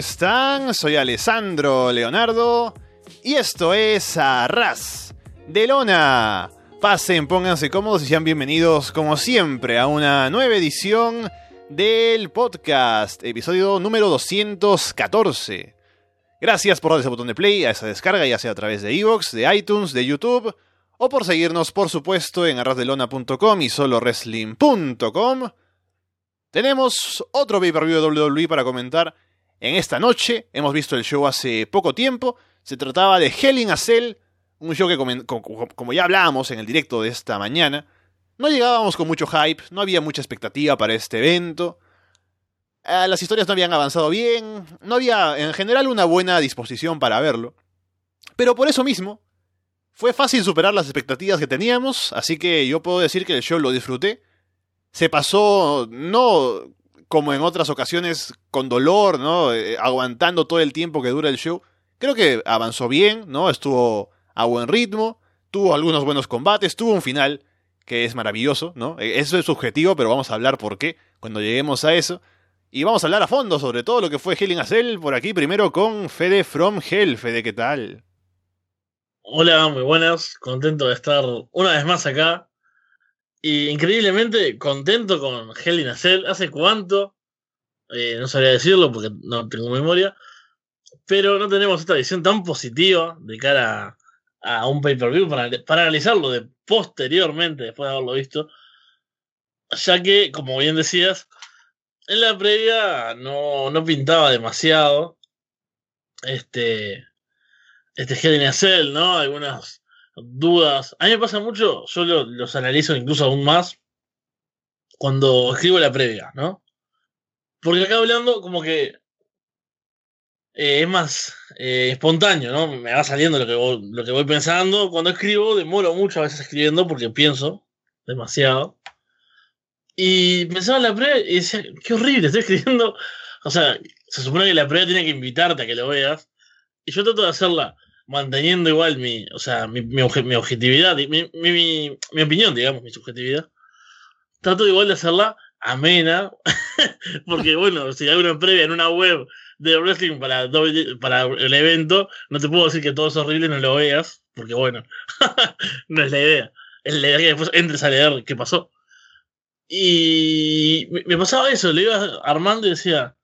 Hola, ¿cómo están? Soy Alessandro Leonardo y esto es Arras de Lona. Pasen, pónganse cómodos y sean bienvenidos como siempre a una nueva edición del podcast, episodio número 214. Gracias por dar ese botón de play a esa descarga, ya sea a través de Evox, de iTunes, de YouTube, o por seguirnos, por supuesto, en arrasdelona.com y solowrestling.com. Tenemos otro pay-per-view de WWE para comentar en esta noche. Hemos visto el show hace poco tiempo. Se trataba de Hell in a Cell, un show que, como ya hablábamos en el directo de esta mañana, no llegábamos con mucho hype, no había mucha expectativa para este evento. Eh, las historias no habían avanzado bien, no había en general una buena disposición para verlo. Pero por eso mismo, fue fácil superar las expectativas que teníamos, así que yo puedo decir que el show lo disfruté se pasó no como en otras ocasiones con dolor, ¿no? Eh, aguantando todo el tiempo que dura el show. Creo que avanzó bien, ¿no? Estuvo a buen ritmo, tuvo algunos buenos combates, tuvo un final que es maravilloso, ¿no? E, eso es subjetivo, pero vamos a hablar por qué cuando lleguemos a eso. Y vamos a hablar a fondo sobre todo lo que fue Hell in a Cell por aquí, primero con Fede from Hell. Fede, ¿qué tal? Hola, muy buenas. Contento de estar una vez más acá y increíblemente contento con Hell. ¿Hace cuánto? Eh, no sabría decirlo porque no tengo memoria. Pero no tenemos esta visión tan positiva de cara a, un pay-per-view para, para, analizarlo de posteriormente, después de haberlo visto. Ya que, como bien decías, en la previa no, no pintaba demasiado. Este. Este Hell ¿no? Algunas dudas. A mí me pasa mucho, yo los analizo incluso aún más cuando escribo la previa, ¿no? Porque acá hablando como que eh, es más eh, espontáneo, ¿no? Me va saliendo lo que, voy, lo que voy pensando. Cuando escribo, demoro mucho a veces escribiendo porque pienso demasiado. Y pensaba en la previa y decía, qué horrible, estoy escribiendo. O sea, se supone que la previa tiene que invitarte a que lo veas. Y yo trato de hacerla manteniendo igual mi, o sea, mi, mi, objetividad, mi, mi, mi, opinión, digamos, mi subjetividad. Trato igual de hacerla amena, porque bueno, si hay una previa en una web de wrestling para, para el evento, no te puedo decir que todo es horrible no lo veas, porque bueno, no es la idea. Es la idea que después entres a leer qué pasó. Y me pasaba eso, le iba armando y decía,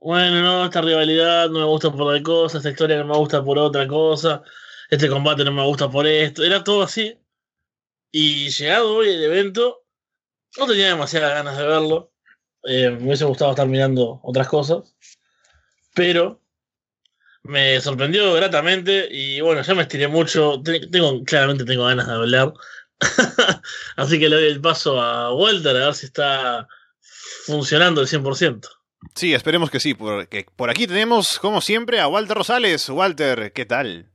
bueno, no, esta rivalidad no me gusta por tal cosa, esta historia no me gusta por otra cosa, este combate no me gusta por esto, era todo así. Y llegado hoy el evento, no tenía demasiadas ganas de verlo. Eh, me hubiese gustado estar mirando otras cosas. Pero me sorprendió gratamente y bueno, ya me estiré mucho. Tengo, claramente tengo ganas de hablar. Así que le doy el paso a Walter a ver si está funcionando el 100%. Sí, esperemos que sí, porque por aquí tenemos, como siempre, a Walter Rosales. Walter, ¿qué tal?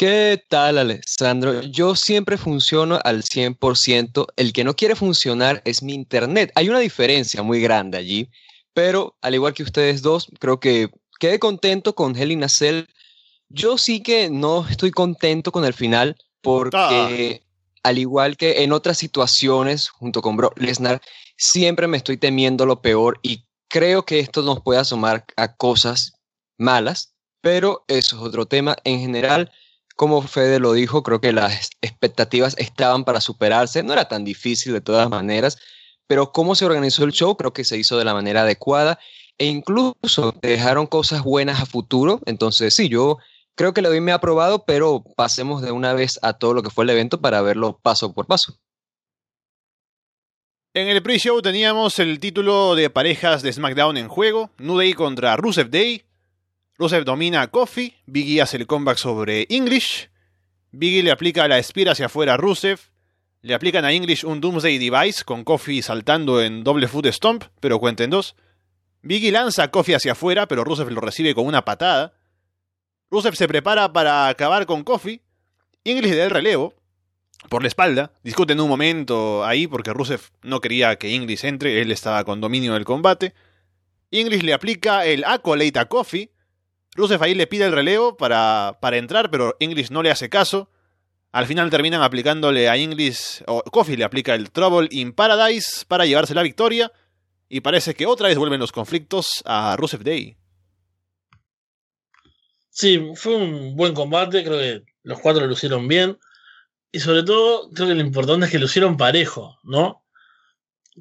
¿Qué tal, Alessandro? Yo siempre funciono al 100%. El que no quiere funcionar es mi internet. Hay una diferencia muy grande allí, pero al igual que ustedes dos, creo que quedé contento con Helena Cell. Yo sí que no estoy contento con el final porque, ah. Al igual que en otras situaciones, junto con Brock Lesnar, siempre me estoy temiendo lo peor y creo que esto nos puede asomar a cosas malas, pero eso es otro tema. En general, como Fede lo dijo, creo que las expectativas estaban para superarse, no era tan difícil de todas maneras, pero cómo se organizó el show creo que se hizo de la manera adecuada e incluso dejaron cosas buenas a futuro, entonces sí, yo creo que le doy me aprobado, pero pasemos de una vez a todo lo que fue el evento para verlo paso por paso. En el pre-show teníamos el título de parejas de SmackDown en juego, New contra Rusev Day. Rusev domina a Kofi, Biggie hace el comeback sobre English, Biggie le aplica la espira hacia afuera a Rusev, le aplican a English un Doomsday Device con Kofi saltando en doble foot stomp, pero cuenten dos. Biggie lanza a Kofi hacia afuera, pero Rusev lo recibe con una patada. Rusev se prepara para acabar con Kofi. English le da el relevo, por la espalda. Discuten un momento ahí porque Rusev no quería que Inglis entre, él estaba con dominio del combate. Inglis le aplica el Accolade a Kofi. Rusev ahí le pide el relevo para, para entrar, pero Inglis no le hace caso. Al final terminan aplicándole a Inglis, o Kofi le aplica el Trouble in Paradise para llevarse la victoria. Y parece que otra vez vuelven los conflictos a Rusev Day. Sí, fue un buen combate, creo que los cuatro lo lucieron bien. Y sobre todo, creo que lo importante es que lo hicieron parejo, ¿no?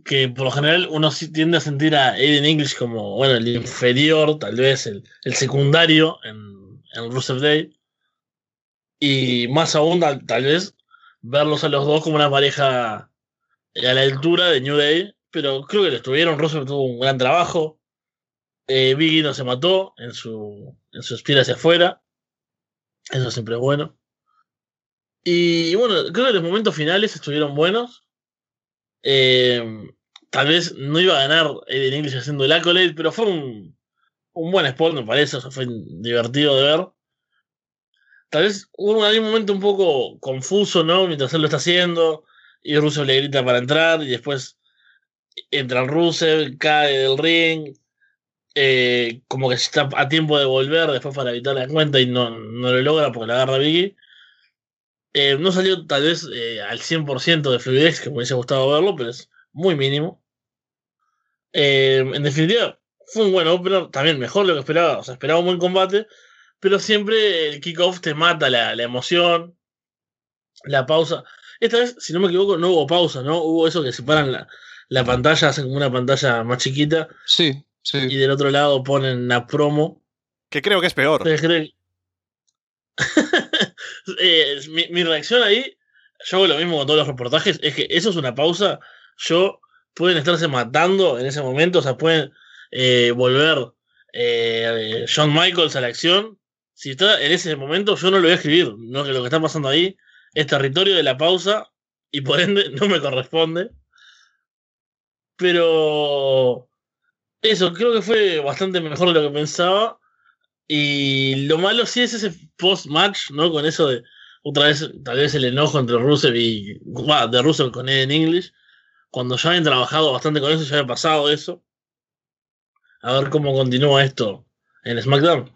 Que por lo general uno tiende a sentir a Aiden English como, bueno, el inferior, tal vez el, el secundario en, en Rusev Day. Y más aún, tal, tal, vez, verlos a los dos como una pareja a la altura de New Day. Pero creo que lo estuvieron. Rusev tuvo un gran trabajo. Eh, no se mató en su, en su espira hacia afuera. Eso siempre es bueno. Y bueno, creo que los momentos finales estuvieron buenos. Eh, tal vez no iba a ganar Eden English haciendo el accolade, pero fue un, un buen spot, me parece. O sea, fue divertido de ver. Tal vez hubo un momento un poco confuso, ¿no? Mientras él lo está haciendo. Y Rusev le grita para entrar. Y después entra Rusev, cae del ring. Eh, como que está a tiempo de volver después para evitar la cuenta y no, no lo logra porque la agarra Biggie. Eh, no salió tal vez eh, al 100% de fluidez, que me hubiese gustado verlo, pero es muy mínimo. Eh, en definitiva, fue un buen opener, también mejor de lo que esperaba, o sea, esperaba un buen combate, pero siempre el kickoff te mata la, la, emoción, la pausa. Esta vez, si no me equivoco, no hubo pausa, ¿no? Hubo eso que separan la, la pantalla, hacen como una pantalla más chiquita. Sí, sí. Y del otro lado ponen la promo. Que creo que es peor. eh, mi, mi, reacción ahí, yo hago lo mismo con todos los reportajes, es que eso es una pausa. Yo pueden estarse matando en ese momento, o sea, pueden eh, volver eh, John Michaels a la acción. Si está en ese momento, yo no lo voy a escribir. No que lo que está pasando ahí es territorio de la pausa y por ende no me corresponde. Pero eso, creo que fue bastante mejor de lo que pensaba. Y lo malo sí es ese post-match, ¿no? Con eso de otra vez, tal vez el enojo entre Rusev y. De Rusev con Eden English. Cuando ya habían trabajado bastante con eso, ya había pasado eso. A ver cómo continúa esto en SmackDown.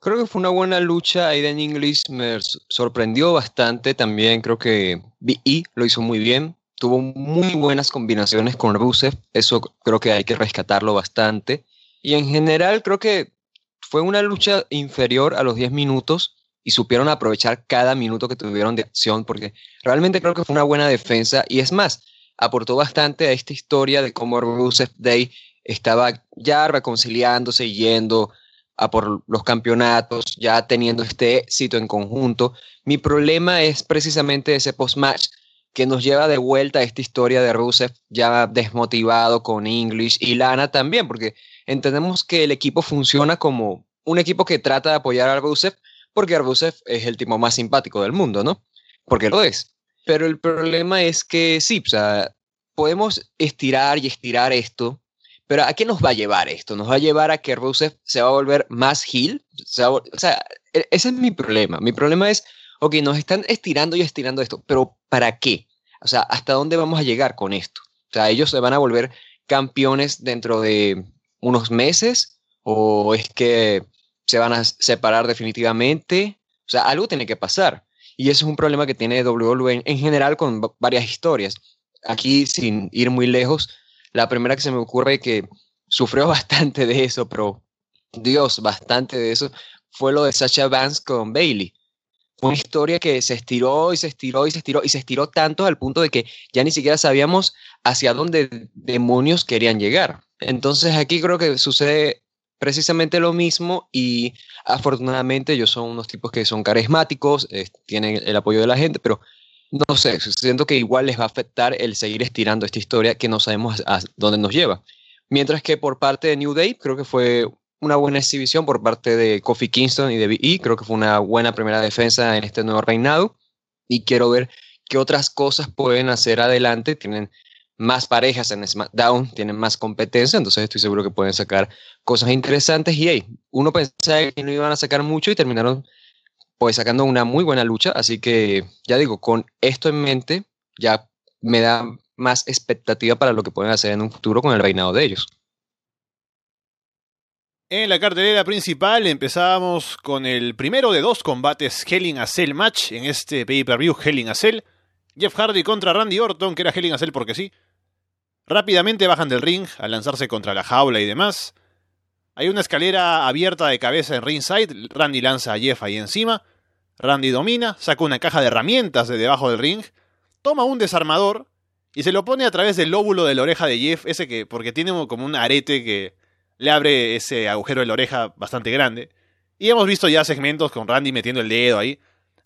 Creo que fue una buena lucha. Aiden English me sorprendió bastante también. Creo que BE lo hizo muy bien. Tuvo muy buenas combinaciones con Rusev. Eso creo que hay que rescatarlo bastante. Y en general creo que fue una lucha inferior a los 10 minutos y supieron aprovechar cada minuto que tuvieron de acción porque realmente creo que fue una buena defensa y es más, aportó bastante a esta historia de cómo Rusev Day estaba ya reconciliándose, yendo a por los campeonatos, ya teniendo este éxito en conjunto. Mi problema es precisamente ese post-match que nos lleva de vuelta a esta historia de Rusev ya desmotivado con English y Lana también, porque entendemos que el equipo funciona como un equipo que trata de apoyar a Rusev porque Rusev es el tipo más simpático del mundo, ¿no? Porque lo es. Pero el problema es que sí, o sea, podemos estirar y estirar esto, pero ¿a qué nos va a llevar esto? ¿Nos va a llevar a que Rusev se va a volver más heel? O sea, e, ese es mi problema. Mi problema es, ok, nos están estirando y estirando esto, pero ¿para qué? O sea, ¿hasta dónde vamos a llegar con esto? O sea, ellos se van a volver campeones dentro de unos meses o es que se van a separar definitivamente. O sea, algo tiene que pasar. Y eso es un problema que tiene WWE en general con varias historias. Aquí, sin ir muy lejos, la primera que se me ocurre que sufrió bastante de eso, pero Dios, bastante de eso, fue lo de Sacha Vance con Bailey. Una historia que se estiró y se estiró y se estiró y se estiró tanto al punto de que ya ni siquiera sabíamos hacia dónde demonios querían llegar. Entonces aquí creo que sucede precisamente lo mismo y afortunadamente ellos son unos tipos que son carismáticos, tienen el apoyo de la gente, pero no sé, siento que igual les va a afectar el seguir estirando esta historia que no sabemos a dónde nos lleva. Mientras que por parte de New Day creo que fue una buena exhibición por parte de Kofi Kingston y de BE, creo que fue una buena primera defensa en este nuevo reinado. Y quiero ver qué otras cosas pueden hacer adelante, tienen más parejas en SmackDown, tienen más competencia, entonces estoy seguro que pueden sacar cosas interesantes. Y hey, uno pensaba que no iban a sacar mucho y terminaron pues sacando una muy buena lucha, así que ya digo, con esto en mente ya me da más expectativa para lo que pueden hacer en un futuro con el reinado de ellos. En la cartelera principal empezábamos con el primero de dos combates Hell in a Cell match en este pay-per-view Hell in a Cell. Jeff Hardy contra Randy Orton, que era Hell in a Cell porque sí. Rápidamente bajan del ring al lanzarse contra la jaula y demás. Hay una escalera abierta de cabeza en ringside. Randy lanza a Jeff ahí encima. Randy domina, saca una caja de herramientas de debajo del ring, toma un desarmador y se lo pone a través del lóbulo de la oreja de Jeff, ese que, porque tiene como un arete que le abre ese agujero de la oreja bastante grande. Y hemos visto ya segmentos con Randy metiendo el dedo ahí.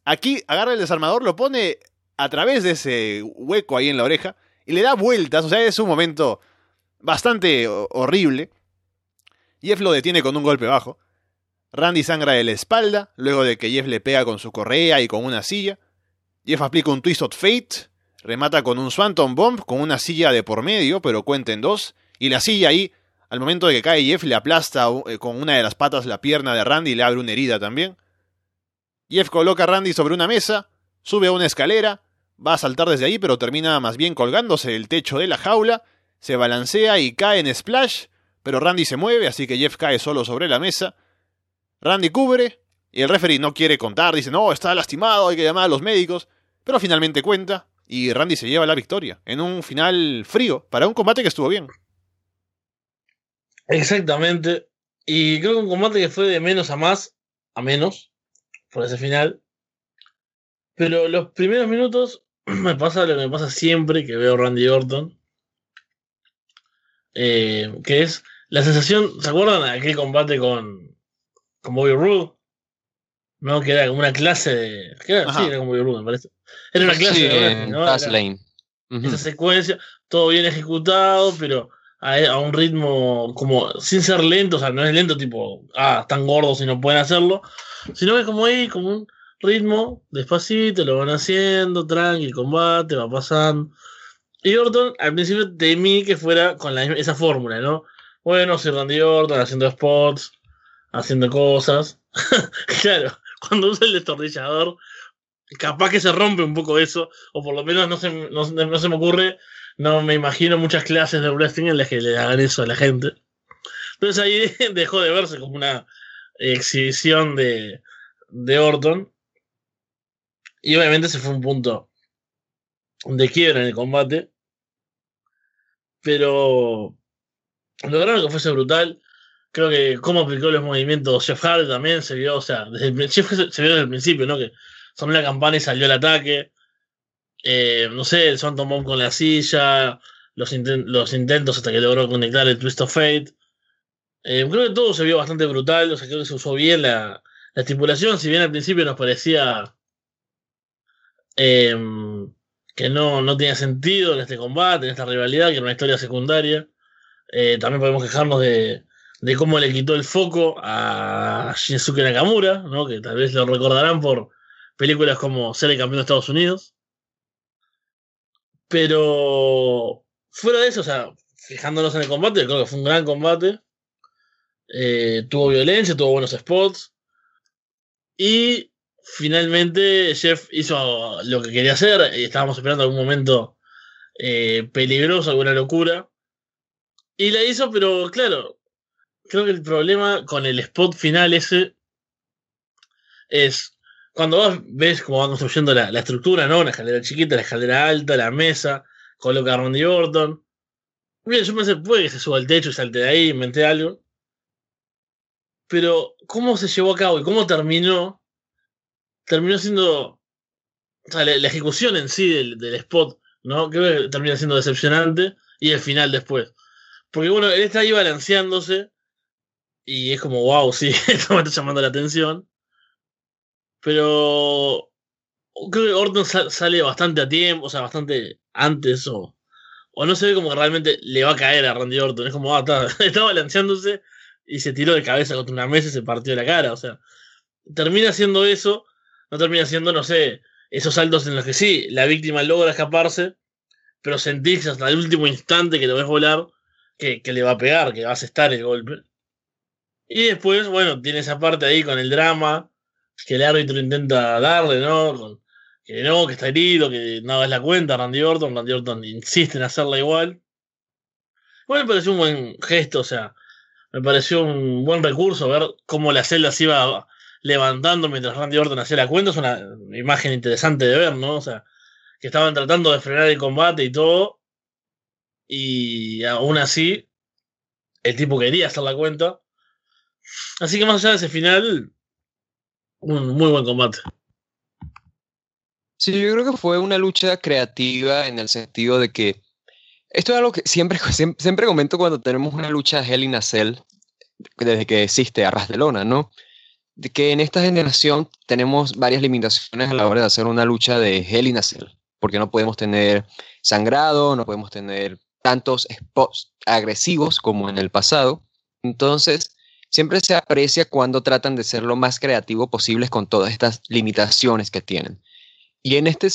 Aquí agarra el desarmador, lo pone a través de ese hueco ahí en la oreja y le da vueltas, o sea, es un momento bastante horrible. Jeff lo detiene con un golpe bajo. Randy sangra de la espalda, luego de que Jeff le pega con su correa y con una silla. Jeff aplica un Twist of Fate, remata con un Swanton Bomb con una silla de por medio, pero cuenta en dos, y la silla ahí, al momento de que cae Jeff, le aplasta eh, con una de las patas la pierna de Randy y le abre una herida también. Jeff coloca a Randy sobre una mesa, sube a una escalera, va a saltar desde ahí, pero termina más bien colgándose del techo de la jaula, se balancea y cae en splash, pero Randy se mueve, así que Jeff cae solo sobre la mesa. Randy cubre y el referee no quiere contar, dice, no, está lastimado, hay que llamar a los médicos, pero finalmente cuenta y Randy se lleva la victoria en un final frío para un combate que estuvo bien. Exactamente. Y creo que un combate que fue de menos a más, a menos, por ese final. Pero los primeros minutos me pasa lo que me pasa siempre que veo Randy Orton. Eh, que es la sensación, ¿se acuerdan de aquel combate con, con Bobby Roode. ¿no? Que era como una clase de. sí, era como Bobby Roode, me parece. Era una clase de. ¿no? Esa secuencia, todo bien ejecutado, pero a, un ritmo como sin ser lento, o sea, no es lento tipo, ah, están gordos y no pueden hacerlo, sino que como ahí, como un ritmo, despacito, lo van haciendo, tranqui, combate, va pasando. Y Orton al principio temí que fuera con la, esa fórmula, ¿no? Bueno, si Randy Orton haciendo spots, haciendo cosas. claro, cuando usa el destornillador, capaz que se rompe un poco eso, o por lo menos no se, no, se me ocurre, no me imagino muchas clases de wrestling en las que le hagan eso a la gente. Entonces ahí dejó de verse como una exhibición de, de Orton. Y obviamente se fue un punto de quiebra en el combate. Pero lograron que fuese brutal. Creo que cómo aplicó los movimientos Jeff Hardy también se vio, o sea, desde el, se, vio desde el principio, ¿no? Que sonó la campana y salió el ataque. Eh, no sé, el Swanton Bomb con la silla, los, los intentos hasta que logró conectar el Twist of Fate. Eh, creo que todo se vio bastante brutal, o sea, creo que se usó bien la, la estipulación, si bien al principio nos parecía em, que no, no tenía sentido en este combate, en esta rivalidad, que era una historia secundaria. Eh, también podemos quejarnos de, de cómo le quitó el foco a Shinsuke Nakamura, ¿no? que tal vez lo recordarán por películas como Ser el campeón de Estados Unidos. Pero fuera de eso, o sea, fijándonos en el combate, creo que fue un gran combate. Eh, tuvo violencia, tuvo buenos spots. Y finalmente Jeff hizo lo que quería hacer. Y estábamos esperando algún momento eh, peligroso, alguna locura. Y la hizo, pero claro, creo que el problema con el spot final ese es cuando vos ves cómo va construyendo la, estructura, ¿no? Una escalera chiquita, la escalera alta, la mesa, coloca a Randy Orton. Bien, yo pensé, puede que se suba al techo y salte de ahí, inventé algo. Pero, ¿cómo se llevó a cabo y cómo terminó? Terminó siendo. O sea, la, ejecución en sí del, del, spot, ¿no? Creo que termina siendo decepcionante. Y el final después. Porque, bueno, él está ahí balanceándose y es como, wow, sí, esto me está llamando la atención. Pero creo que Orton sale bastante a tiempo, o sea, bastante antes, o, o no se ve como que realmente le va a caer a Randy Orton. Es como, ah, está, balanceándose y se tiró de cabeza contra una mesa y se partió la cara. O sea, termina siendo eso, no termina siendo, no sé, esos saltos en los que sí, la víctima logra escaparse, pero sentís hasta el último instante que lo ves volar que, que le va a pegar, que vas a estar el golpe. Y después, bueno, tiene esa parte ahí con el drama que el árbitro intenta darle, ¿no? que no, que está herido, que nada es la cuenta, Randy Orton. Randy Orton insiste en hacerla igual. Bueno, me pareció un buen gesto, o sea, me pareció un buen recurso ver cómo la celda se iba levantando mientras Randy Orton hacía la cuenta. Es una imagen interesante de ver, ¿no? O sea, que estaban tratando de frenar el combate y todo. Y aún así, el tipo quería hacer la cuenta. Así que más allá de ese final, un muy buen combate. Sí, yo creo que fue una lucha creativa en el sentido de que esto es algo que siempre, siempre, comento cuando tenemos una lucha Hell in a Cell, desde que existe Arras de Lona, ¿no? De que en esta generación tenemos varias limitaciones a la hora de hacer una lucha de Hell in a Cell, porque no podemos tener sangrado, no podemos tener tantos spots agresivos como en el pasado. Entonces, siempre se aprecia cuando tratan de ser lo más creativo posible con todas estas limitaciones que tienen. Y en este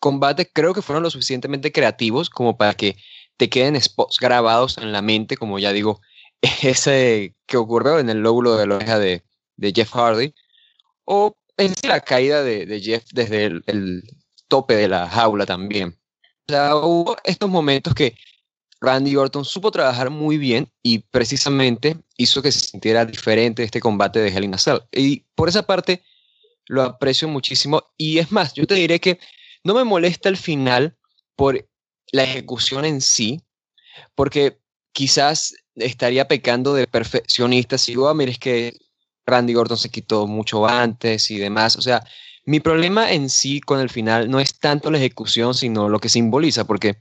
combate creo que fueron lo suficientemente creativos como para que te queden spots grabados en la mente, como ya digo, ese que ocurrió en el lóbulo de la oreja de, Jeff Hardy, o en la caída de, Jeff desde el, tope de la jaula también. O sea, hubo estos momentos que Randy Orton supo trabajar muy bien y precisamente hizo que se sintiera diferente este combate de Hell in. Y por esa parte lo aprecio muchísimo. Y es más, yo te diré que no me molesta el final por la ejecución en sí, porque quizás estaría pecando de perfeccionista si digo, ah, mire, es que Randy Orton se quitó mucho antes y demás. O sea, mi problema en sí con el final no es tanto la ejecución, sino lo que simboliza, porque,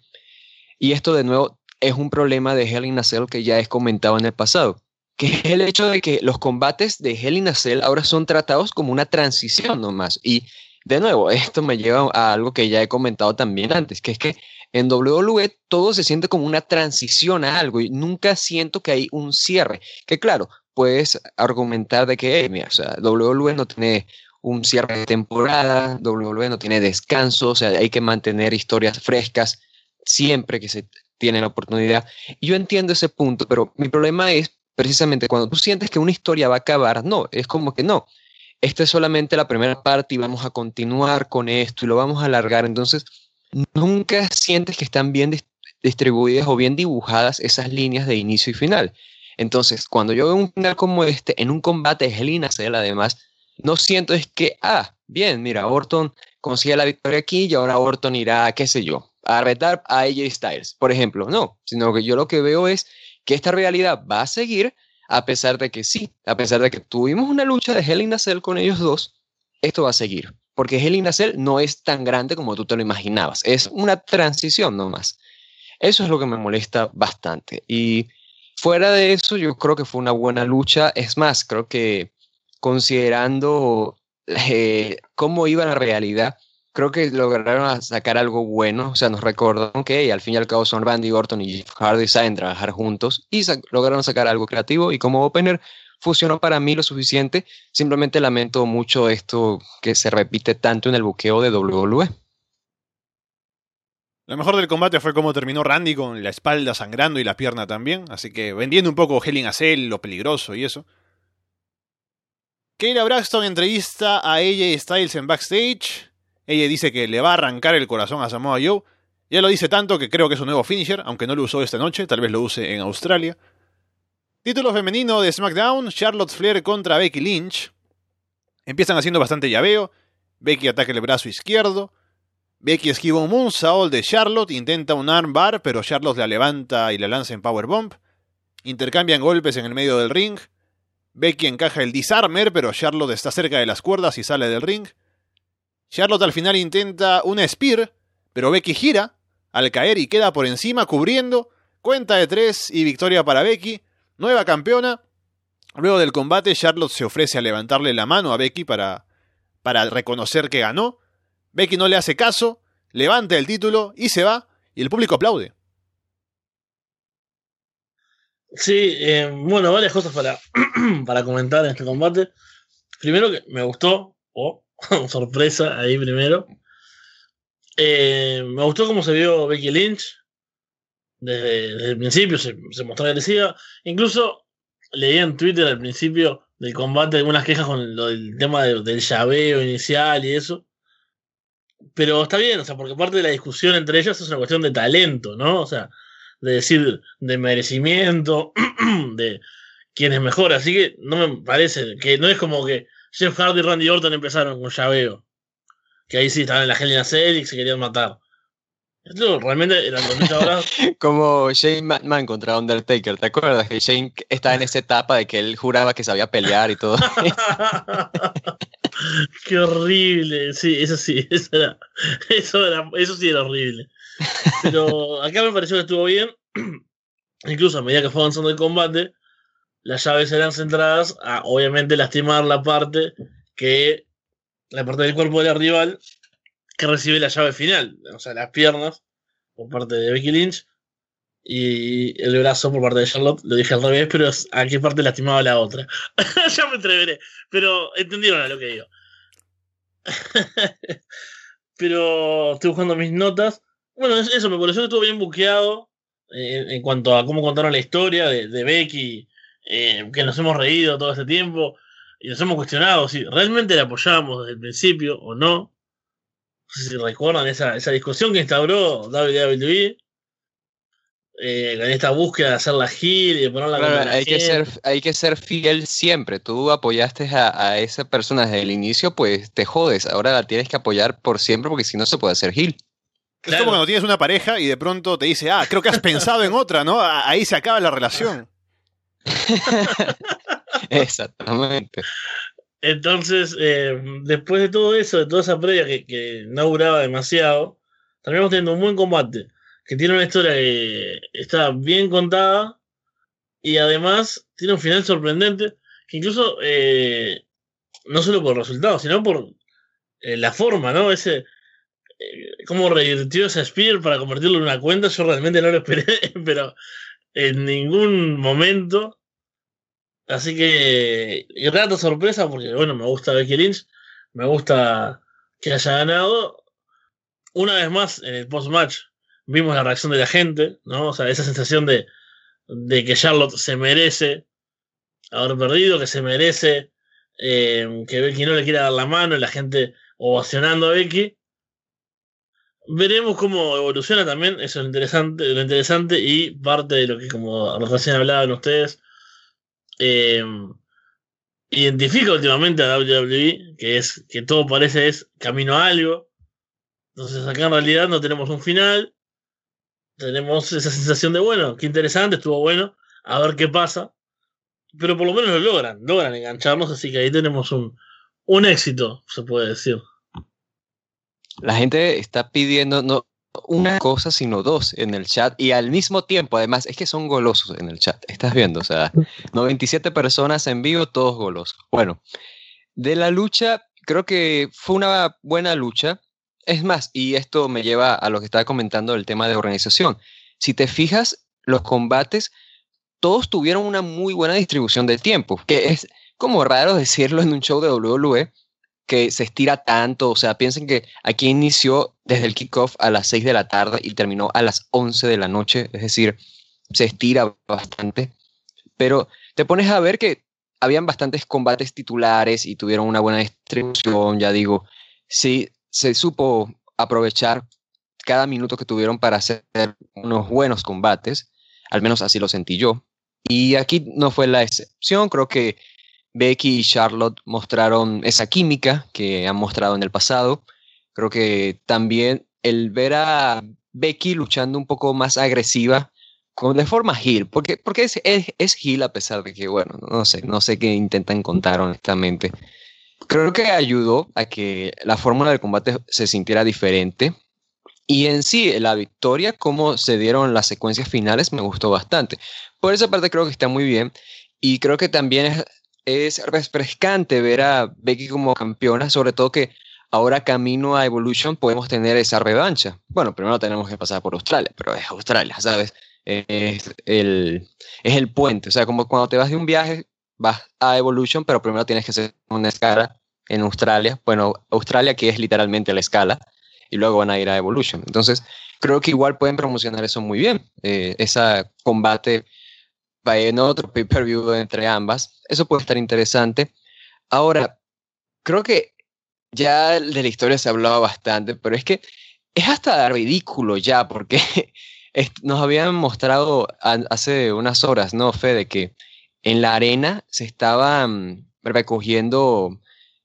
y esto de nuevo es un problema de Hell in a Cell que ya he comentado en el pasado, que es el hecho de que los combates de Hell in a Cell ahora son tratados como una transición nomás. Y de nuevo, esto me lleva a algo que ya he comentado también antes, que es que en WWE todo se siente como una transición a algo y nunca siento que hay un cierre. Que claro, puedes argumentar de que, mira, o WWE no tiene un cierre de temporada, WWE no tiene descanso, o sea, hay que mantener historias frescas siempre que se tiene la oportunidad. Yo entiendo ese punto, pero mi problema es precisamente cuando tú sientes que una historia va a acabar, no, es como que no. Esta es solamente la primera parte y vamos a continuar con esto y lo vamos a alargar. Entonces, nunca sientes que están bien distribuidas o bien dibujadas esas líneas de inicio y final. Entonces, cuando yo veo un final como este, en un combate de Hell además, no siento es que, ah, bien, mira, Orton consigue la victoria aquí y ahora Orton irá, qué sé yo, a retar a AJ Styles, por ejemplo. No, sino que yo lo que veo es que esta realidad va a seguir a pesar de que sí, a pesar de que tuvimos una lucha de Hell in a Cell con ellos dos, esto va a seguir. Porque Hell in a Cell no es tan grande como tú te lo imaginabas. Es una transición nomás. Eso es lo que me molesta bastante. Y fuera de eso, yo creo que fue una buena lucha. Es más, creo que considerando eh, cómo iba la realidad, creo que lograron sacar algo bueno. O sea, nos recordaron que al fin y al cabo son Randy Orton y Jeff Hardy saben trabajar juntos y lograron sacar algo creativo. Y como opener funcionó para mí lo suficiente. Simplemente lamento mucho esto que se repite tanto en el buqueo de WWE. Lo mejor del combate fue cómo terminó Randy con la espalda sangrando y la pierna también, así que vendiendo un poco Hell in a Cell, lo peligroso y eso. Keira Braxton entrevista a AJ Styles en backstage ella dice que le va a arrancar el corazón a Samoa Joe. Ya lo dice tanto que creo que es un nuevo finisher, aunque no lo usó esta noche, tal vez lo use en Australia. Título femenino de SmackDown, Charlotte Flair contra Becky Lynch. Empiezan haciendo bastante llaveo. Becky ataca el brazo izquierdo. Becky esquiva un moonsault de Charlotte, intenta un armbar, pero Charlotte la levanta y la lanza en powerbomb. Intercambian golpes en el medio del ring. Becky encaja el disarmer, pero Charlotte está cerca de las cuerdas y sale del ring. Charlotte al final intenta una spear, pero Becky gira al caer y queda por encima cubriendo. Cuenta de tres y victoria para Becky, nueva campeona. Luego del combate, Charlotte se ofrece a levantarle la mano a Becky para, para reconocer que ganó. Becky no le hace caso, levanta el título y se va, y el público aplaude. Sí, eh, bueno, varias cosas para, para comentar en este combate. Primero que me gustó, o sorpresa ahí primero. Eh, me gustó cómo se vio Becky Lynch. Desde, el principio se, mostró agresiva. Incluso leí en Twitter al principio del combate algunas quejas con el tema del llaveo inicial y eso. Pero está bien, o sea, porque parte de la discusión entre ellas es una cuestión de talento, ¿no? O sea, de decir, de merecimiento, de quién es mejor. Así que no me parece que no es como que Jeff Hardy y Randy Orton empezaron con llaveo. Que ahí sí estaban en la Hell in y se querían matar. Esto realmente eran dos luchadoras. Como Shane McMahon contra Undertaker, ¿te acuerdas? Que Shane estaba en esa etapa de que él juraba que sabía pelear y todo. Qué horrible. Sí, eso sí, eso, era, eso, era, eso sí era horrible. Pero acá me pareció que estuvo bien. Incluso a medida que fue avanzando el combate, las llaves eran centradas a obviamente lastimar la parte que la parte del cuerpo del rival que recibe la llave final, o sea, las piernas por parte de Becky Lynch y el brazo por parte de Charlotte. Lo dije al revés, pero a qué parte lastimaba la otra. ya me atreveré, pero entendieron a lo que digo. pero estoy buscando mis notas. Bueno, eso me pareció que estuvo bien buqueado eh, en cuanto a cómo contaron la historia de, de Becky, eh, que nos hemos reído todo este tiempo y nos hemos cuestionado si realmente la apoyábamos desde el principio o no. No sé si recuerdan esa, esa discusión que instauró WWE eh, en esta búsqueda de hacer la gil y de ponerla claro, hay que ser Hay que ser fiel siempre. Tú apoyaste a, a, esa persona desde el inicio, pues te jodes. Ahora la tienes que apoyar por siempre porque si no se puede hacer gil. Claro. Es como cuando tienes una pareja y de pronto te dice, ah, creo que has pensado en otra, ¿no? Ahí se acaba la relación. Exactamente. Entonces, eh, después de todo eso, de toda esa previa que, que, no duraba demasiado, terminamos teniendo un buen combate, que tiene una historia que está bien contada y además tiene un final sorprendente, que incluso eh, no solo por resultados, sino por eh, la forma, ¿no? Ese, cómo revirtió ese Spear para convertirlo en una cuenta, yo realmente no lo esperé, pero en ningún momento Así que, grata sorpresa, porque bueno, me gusta Becky Lynch, me gusta que haya ganado. Una vez más, en el post-match, vimos la reacción de la gente, ¿no? O sea, esa sensación de, de que Charlotte se merece haber perdido, que se merece eh, que Becky no le quiera dar la mano y la gente ovacionando a Becky. Veremos cómo evoluciona también, eso es lo interesante, lo interesante y parte de lo que, como recién hablaban ustedes, eh, identifica últimamente a WWE, que es que todo parece es camino a algo. Entonces acá en realidad no tenemos un final. Tenemos esa sensación de, bueno, qué interesante, estuvo bueno, a ver qué pasa. Pero por lo menos lo logran, logran engancharnos, así que ahí tenemos un, un éxito, se puede decir. La gente está pidiendo, no, una cosa, sino dos en el chat y al mismo tiempo, además, es que son golosos en el chat, estás viendo, o sea, 97 personas en vivo, todos golosos. Bueno, de la lucha, creo que fue una buena lucha. Es más, y esto me lleva a lo que estaba comentando del tema de organización. Si te fijas, los combates, todos tuvieron una muy buena distribución del tiempo, que es como raro decirlo en un show de WWE, que se estira tanto. O sea, piensen que aquí inició desde el kickoff a las 6 de la tarde y terminó a las 11 de la noche. Es decir, se estira bastante. Pero te pones a ver que habían bastantes combates titulares y tuvieron una buena distribución. Ya digo, sí, se supo aprovechar cada minuto que tuvieron para hacer unos buenos combates. Al menos así lo sentí yo. Y aquí no fue la excepción. Creo que Becky y Charlotte mostraron esa química que han mostrado en el pasado. Creo que también el ver a Becky luchando un poco más agresiva, con, de forma heel, porque, porque es, es, es heel a pesar de que, bueno, no sé, no sé qué intentan contar honestamente. Creo que ayudó a que la fórmula del combate se sintiera diferente. Y en sí, la victoria, cómo se dieron las secuencias finales, me gustó bastante. Por esa parte creo que está muy bien. Y creo que también es refrescante ver a Becky como campeona, sobre todo que ahora camino a Evolution podemos tener esa revancha. Bueno, primero tenemos que pasar por Australia, pero es Australia, ¿sabes? Es el, es el puente, o sea, como cuando te vas de un viaje, vas a Evolution, pero primero tienes que hacer una escala en Australia, bueno, Australia que es literalmente la escala, y luego van a ir a Evolution. Entonces, creo que igual pueden promocionar eso muy bien, eh, ese combate en otro pay-per-view entre ambas. Eso puede estar interesante. Ahora, creo que ya de la historia se hablaba bastante, pero es que es hasta ridículo ya, porque nos habían mostrado hace unas horas, ¿no, de que en la arena se estaban recogiendo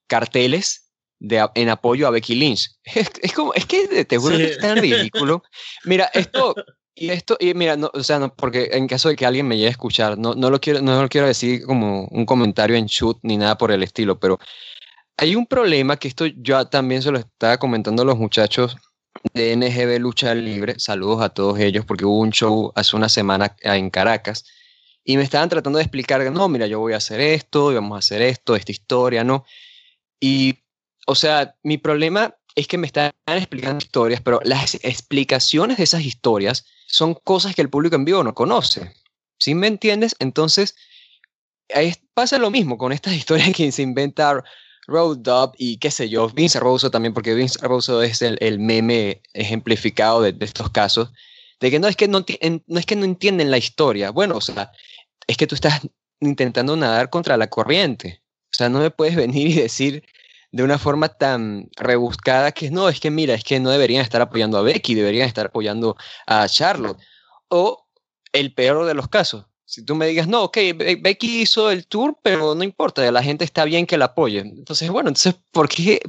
carteles de, en apoyo a Becky Lynch. Es, como, es que te juro que es tan ridículo. Mira, esto, y esto, y mira, no, o sea, no, porque en caso de que alguien me llegue a escuchar, no, no, lo quiero, no lo quiero decir como un comentario en shoot ni nada por el estilo, pero hay un problema que esto yo también se lo estaba comentando a los muchachos de NGB Lucha Libre. Saludos a todos ellos porque hubo un show hace una semana en Caracas y me estaban tratando de explicar, no, mira, yo voy a hacer esto, y vamos a hacer esto, esta historia, ¿no? Y, o sea, mi problema es que me están explicando historias, pero las explicaciones de esas historias son cosas que el público en vivo no conoce. ¿Sí me entiendes? Entonces, pasa lo mismo con estas historias que se inventa Road Dub y qué sé yo, Vince Russo también, porque Vince Russo es el, meme ejemplificado de, de, estos casos, de que no es que no, no es que no entienden la historia. Bueno, o sea, es que tú estás intentando nadar contra la corriente. O sea, no me puedes venir y decir de una forma tan rebuscada que no, es que mira, es que no deberían estar apoyando a Becky, deberían estar apoyando a Charlotte. O el peor de los casos, si tú me digas, no, ok, Becky hizo el tour, pero no importa, la gente está bien que la apoye. Entonces, bueno, entonces, ¿por qué,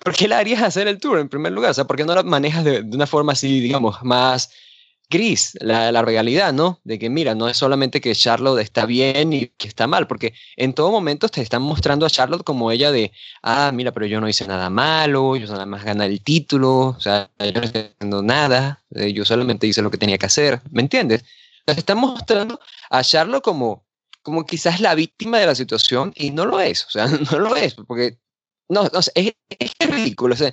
¿por qué la harías hacer el tour en primer lugar? O sea, ¿por qué no la manejas de, de una forma así, digamos, más gris, la, realidad, ¿no? De que, mira, no es solamente que Charlotte está bien y que está mal, porque en todo momento te están mostrando a Charlotte como ella de, ah, mira, pero yo no hice nada malo, yo nada más gané el título, o sea, yo no estoy haciendo nada, eh, yo solamente hice lo que tenía que hacer, ¿me entiendes? te están mostrando a Charlotte como, como quizás la víctima de la situación y no lo es, o sea, no lo es, porque, no, no es, es, ridículo, o sea,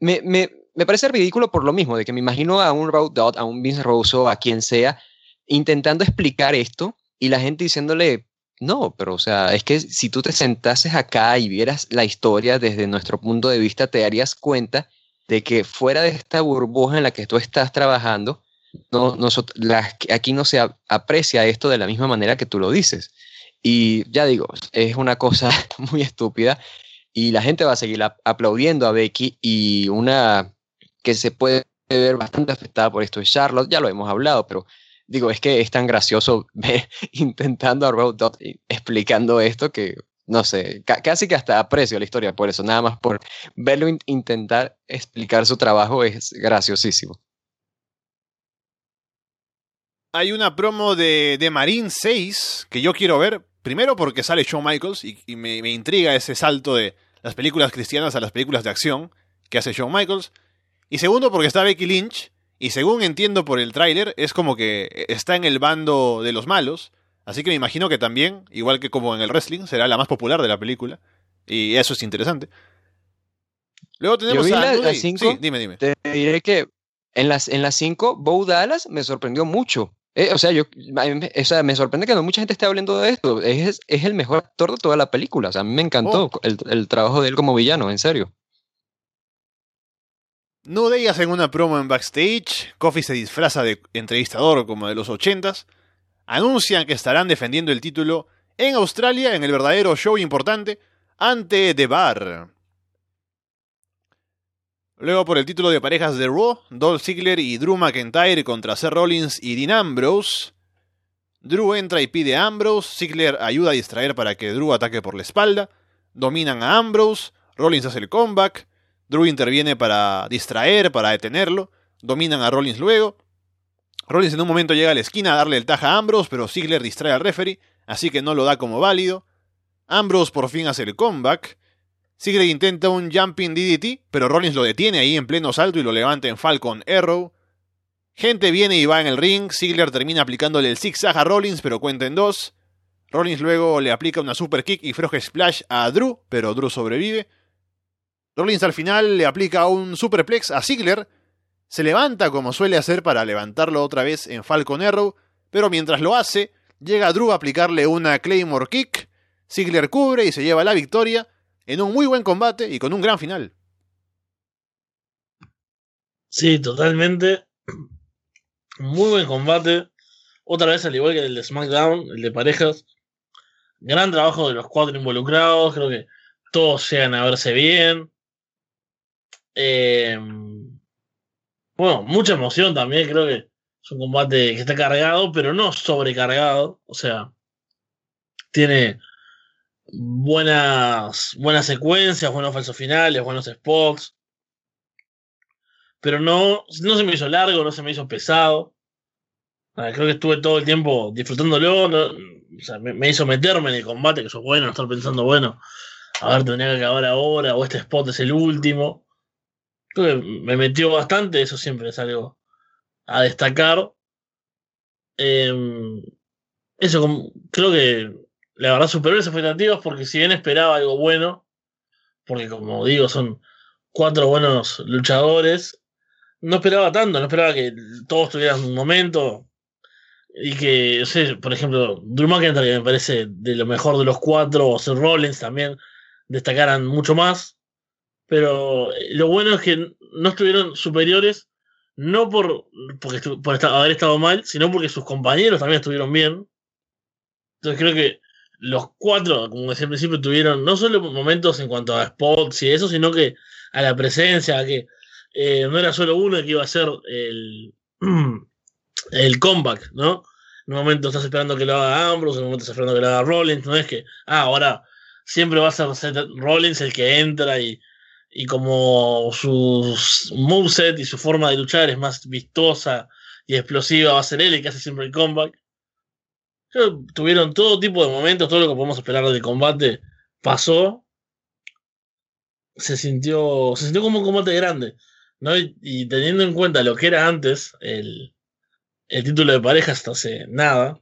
me me parece ridículo por lo mismo, de que me imagino a un Road Dot, a un Vince Russo, a quien sea, intentando explicar esto y la gente diciéndole, no, pero o sea, es que si tú te sentases acá y vieras la historia desde nuestro punto de vista, te darías cuenta de que fuera de esta burbuja en la que tú estás trabajando, no, aquí no se aprecia esto de la misma manera que tú lo dices. Y ya digo, es una cosa muy estúpida y la gente va a seguir aplaudiendo a Becky y una que se puede ver bastante afectada por esto de Charlotte, ya lo hemos hablado, pero digo, es que es tan gracioso ver intentando a Road explicando esto que, no sé, casi que hasta aprecio la historia por eso, nada más por verlo intentar explicar su trabajo es graciosísimo. Hay una promo de, de Marine 6 que yo quiero ver, primero porque sale Shawn Michaels y, y me, me intriga ese salto de las películas cristianas a las películas de acción que hace Shawn Michaels. Y segundo, porque está Becky Lynch. Y según entiendo por el tráiler, es como que está en el bando de los malos. Así que me imagino que también, igual que como en el wrestling, será la más popular de la película. Y eso es interesante. Luego tenemos a la, sí, dime, dime. Te diré que en las en las 5, Bo Dallas me sorprendió mucho. Eh, o sea, yo, o sea, me sorprende que no mucha gente esté hablando de esto. Es, es el mejor actor de toda la película. O sea, a mí me encantó oh. el, el trabajo de él como villano, en serio. No Day en una promo en backstage, Kofi se disfraza de entrevistador como de los ochentas, anuncian que estarán defendiendo el título en Australia en el verdadero show importante ante The Bar. Luego por el título de parejas de Raw, Dolph Ziggler y Drew McIntyre contra Seth Rollins y Dean Ambrose. Drew entra y pide a Ambrose, Ziggler ayuda a distraer para que Drew ataque por la espalda, dominan a Ambrose, Rollins hace el comeback, Drew interviene para distraer, para detenerlo. Dominan a Rollins luego. Rollins en un momento llega a la esquina a darle el taja a Ambrose, pero Ziggler distrae al referee, así que no lo da como válido. Ambrose por fin hace el comeback. Ziggler intenta un jumping DDT, pero Rollins lo detiene ahí en pleno salto y lo levanta en Falcon Arrow. Gente viene y va en el ring. Ziggler termina aplicándole el zigzag a Rollins, pero cuenta en dos. Rollins luego le aplica una super kick y frog splash a Drew, pero Drew sobrevive. Rollins al final le aplica un superplex a Ziggler, se levanta como suele hacer para levantarlo otra vez en Falcon Arrow, pero mientras lo hace, llega Drew a aplicarle una Claymore Kick, Ziggler cubre y se lleva la victoria en un muy buen combate y con un gran final. Sí, totalmente. Muy buen combate. Otra vez al igual que el de SmackDown, el de parejas. Gran trabajo de los cuatro involucrados. Creo que todos llegan a verse bien. Eh, bueno, mucha emoción también, creo que es un combate que está cargado, pero no sobrecargado. O sea, tiene buenas, buenas secuencias, buenos falsos finales, buenos spots. Pero no, no se me hizo largo, no se me hizo pesado. creo que estuve todo el tiempo disfrutándolo. o sea, me, hizo meterme en el combate, que eso es bueno, no estar pensando, bueno, a ver, tendría que acabar ahora, o este spot es el último. Creo que me metió bastante, eso siempre es algo a destacar. Em, eso creo que la verdad superó las expectativas porque si bien esperaba algo bueno, porque como digo, son cuatro buenos luchadores, no esperaba tanto, no esperaba que todos tuvieran un momento y que, por ejemplo, Drew McIntyre que me parece de lo mejor de los cuatro, o Seth Rollins también destacaran mucho más, pero lo bueno es que no estuvieron superiores no por, porque por haber estado mal, sino porque sus compañeros también estuvieron bien. Entonces creo que los cuatro, como decía al principio, tuvieron no solo momentos en cuanto a spots y eso, sino que a la presencia, a que eh, no era solo uno el que iba a ser el, el comeback, ¿no? En un momento estás esperando que lo haga Ambrose, en un momento estás esperando que lo haga Rollins, no es que, ah, ahora siempre va a ser Rollins el que entra y y como su moveset y su forma de luchar es más vistosa y explosiva, va a ser él el que hace siempre el comeback. tuvieron todo tipo de momentos, todo lo que podemos esperar del combate pasó. Se sintió, se sintió como un combate grande. ¿no? Y, teniendo en cuenta lo que era antes, el, el título de pareja hasta hace nada,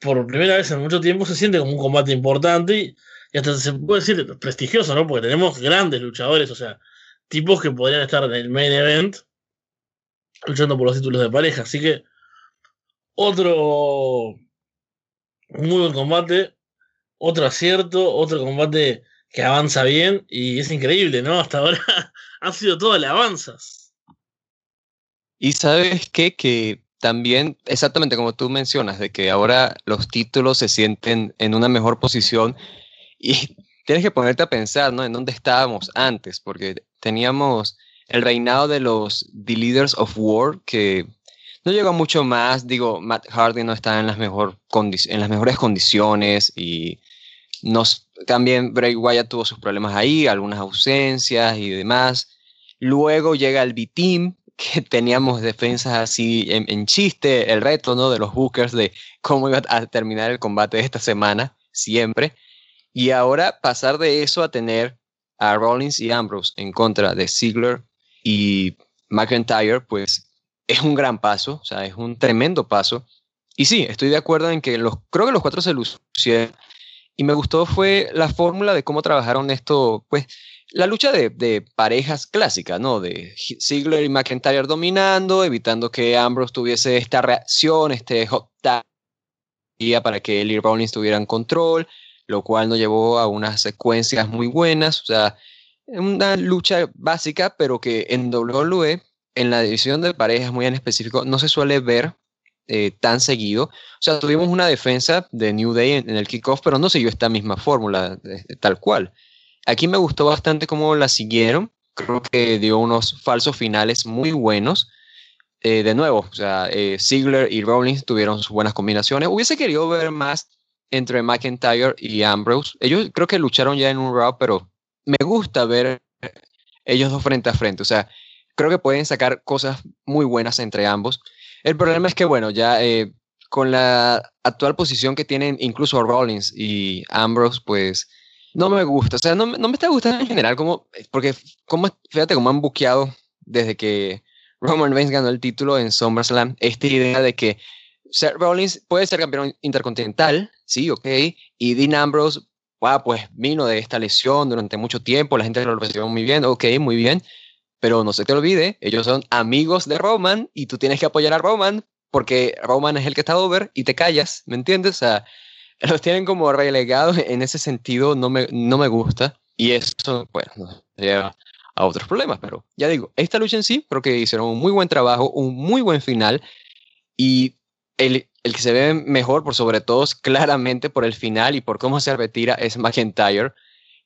por primera vez en mucho tiempo se siente como un combate importante y y hasta se puede decir prestigioso, ¿no? Porque tenemos grandes luchadores, o sea, tipos que podrían estar en el main event luchando por los títulos de pareja. Así que otro muy buen combate, otro acierto, otro combate que avanza bien y es increíble, ¿no? Hasta ahora ha sido todo alabanzas. Y sabes qué? Que también, exactamente como tú mencionas, de que ahora los títulos se sienten en una mejor posición y tienes que ponerte a pensar, ¿no? En dónde estábamos antes, porque teníamos el reinado de los The Leaders of War, que no llegó mucho más. Digo, Matt Hardy no está en las, mejores condiciones y nos, también Bray Wyatt tuvo sus problemas ahí, algunas ausencias y demás. Luego llega el B-Team, que teníamos defensas así en, chiste, el reto ¿no? de los Bookers de cómo iba a terminar el combate esta semana, siempre. Y ahora pasar de eso a tener a Rollins y Ambrose en contra de Ziggler y McIntyre, pues es un gran paso, o sea, es un tremendo paso. Y sí, estoy de acuerdo en que los, creo que los cuatro se lucieron. Y me gustó fue la fórmula de cómo trabajaron esto, pues la lucha de, parejas clásica, ¿no? De Ziggler y McIntyre dominando, evitando que Ambrose tuviese esta reacción, este hot tag para que él y Rollins tuvieran control lo cual nos llevó a unas secuencias muy buenas, o sea, una lucha básica, pero que en WWE, en la división de parejas muy en específico, no se suele ver eh, tan seguido. O sea, tuvimos una defensa de New Day en, el kickoff, pero no siguió esta misma fórmula, tal cual. Aquí me gustó bastante cómo la siguieron. Creo que dio unos falsos finales muy buenos. Eh, de nuevo, o sea, eh, Ziggler y Rollins tuvieron sus buenas combinaciones. Hubiese querido ver más entre McIntyre y Ambrose. Ellos creo que lucharon ya en un Raw, pero me gusta ver ellos dos frente a frente. O sea, creo que pueden sacar cosas muy buenas entre ambos. El problema es que, bueno, ya eh, con la actual posición que tienen incluso Rollins y Ambrose, pues no me gusta. O sea, no, no me está gustando en general, como, porque como, fíjate cómo han buqueado desde que Roman Reigns ganó el título en SummerSlam, esta idea de que Seth Rollins puede ser campeón intercontinental, sí, ok, y Dean Ambrose, pues vino de esta lesión durante mucho tiempo, la gente lo recibió muy bien, ok, muy bien, pero no se te olvide, ellos son amigos de Roman y tú tienes que apoyar a Roman porque Roman es el que está over y te callas, ¿me entiendes? O sea, los tienen como relegados en ese sentido, no me, no me gusta. Y eso, bueno, nos lleva a otros problemas, pero ya digo, esta lucha en sí creo que hicieron un muy buen trabajo, un muy buen final. Y el, que se ve mejor, por sobre todo, claramente por el final y por cómo se retira, es McIntyre.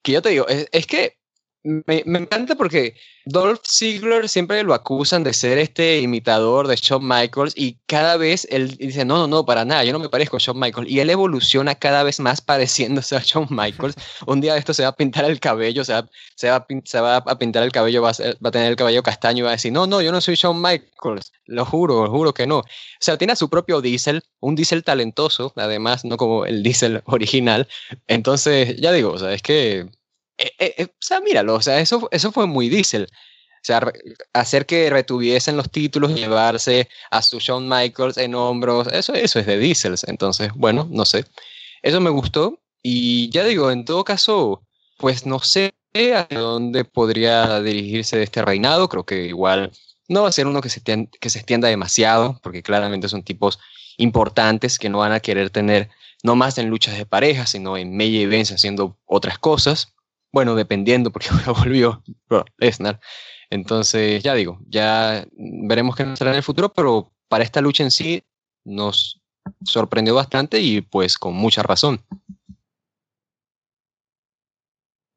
Que yo te digo, es, que me, me, encanta porque Dolph Ziggler siempre lo acusan de ser este imitador de Shawn Michaels y cada vez él dice, no, no, no, para nada, yo no me parezco a Shawn Michaels. Y él evoluciona cada vez más pareciéndose a Shawn Michaels. Un día de esto se va a pintar el cabello, se va, se va, se va a pintar el cabello, va a, tener el cabello castaño y va a decir, no, no, yo no soy Shawn Michaels, lo juro, lo juro que no. O sea, tiene a su propio Diesel, un Diesel talentoso, además, no como el Diesel original. Entonces, ya digo, o sea, es que eh, eh, eh, o sea, míralo, o sea, eso, eso fue muy Diesel. O sea, hacer que retuviesen los títulos, llevarse a su Shawn Michaels en hombros, eso, eso es de Diesel. Entonces, bueno, no sé. Eso me gustó. Y ya digo, en todo caso, pues no sé hacia dónde podría dirigirse este reinado. Creo que igual no va a ser uno que se, que se extienda demasiado, porque claramente son tipos importantes que no van a querer tener no más en luchas de pareja, sino en media events haciendo otras cosas. Bueno, dependiendo, porque ahora volvió Lesnar. Entonces, ya digo, ya veremos qué nos trae en el futuro, pero para esta lucha en sí nos sorprendió bastante y pues con mucha razón.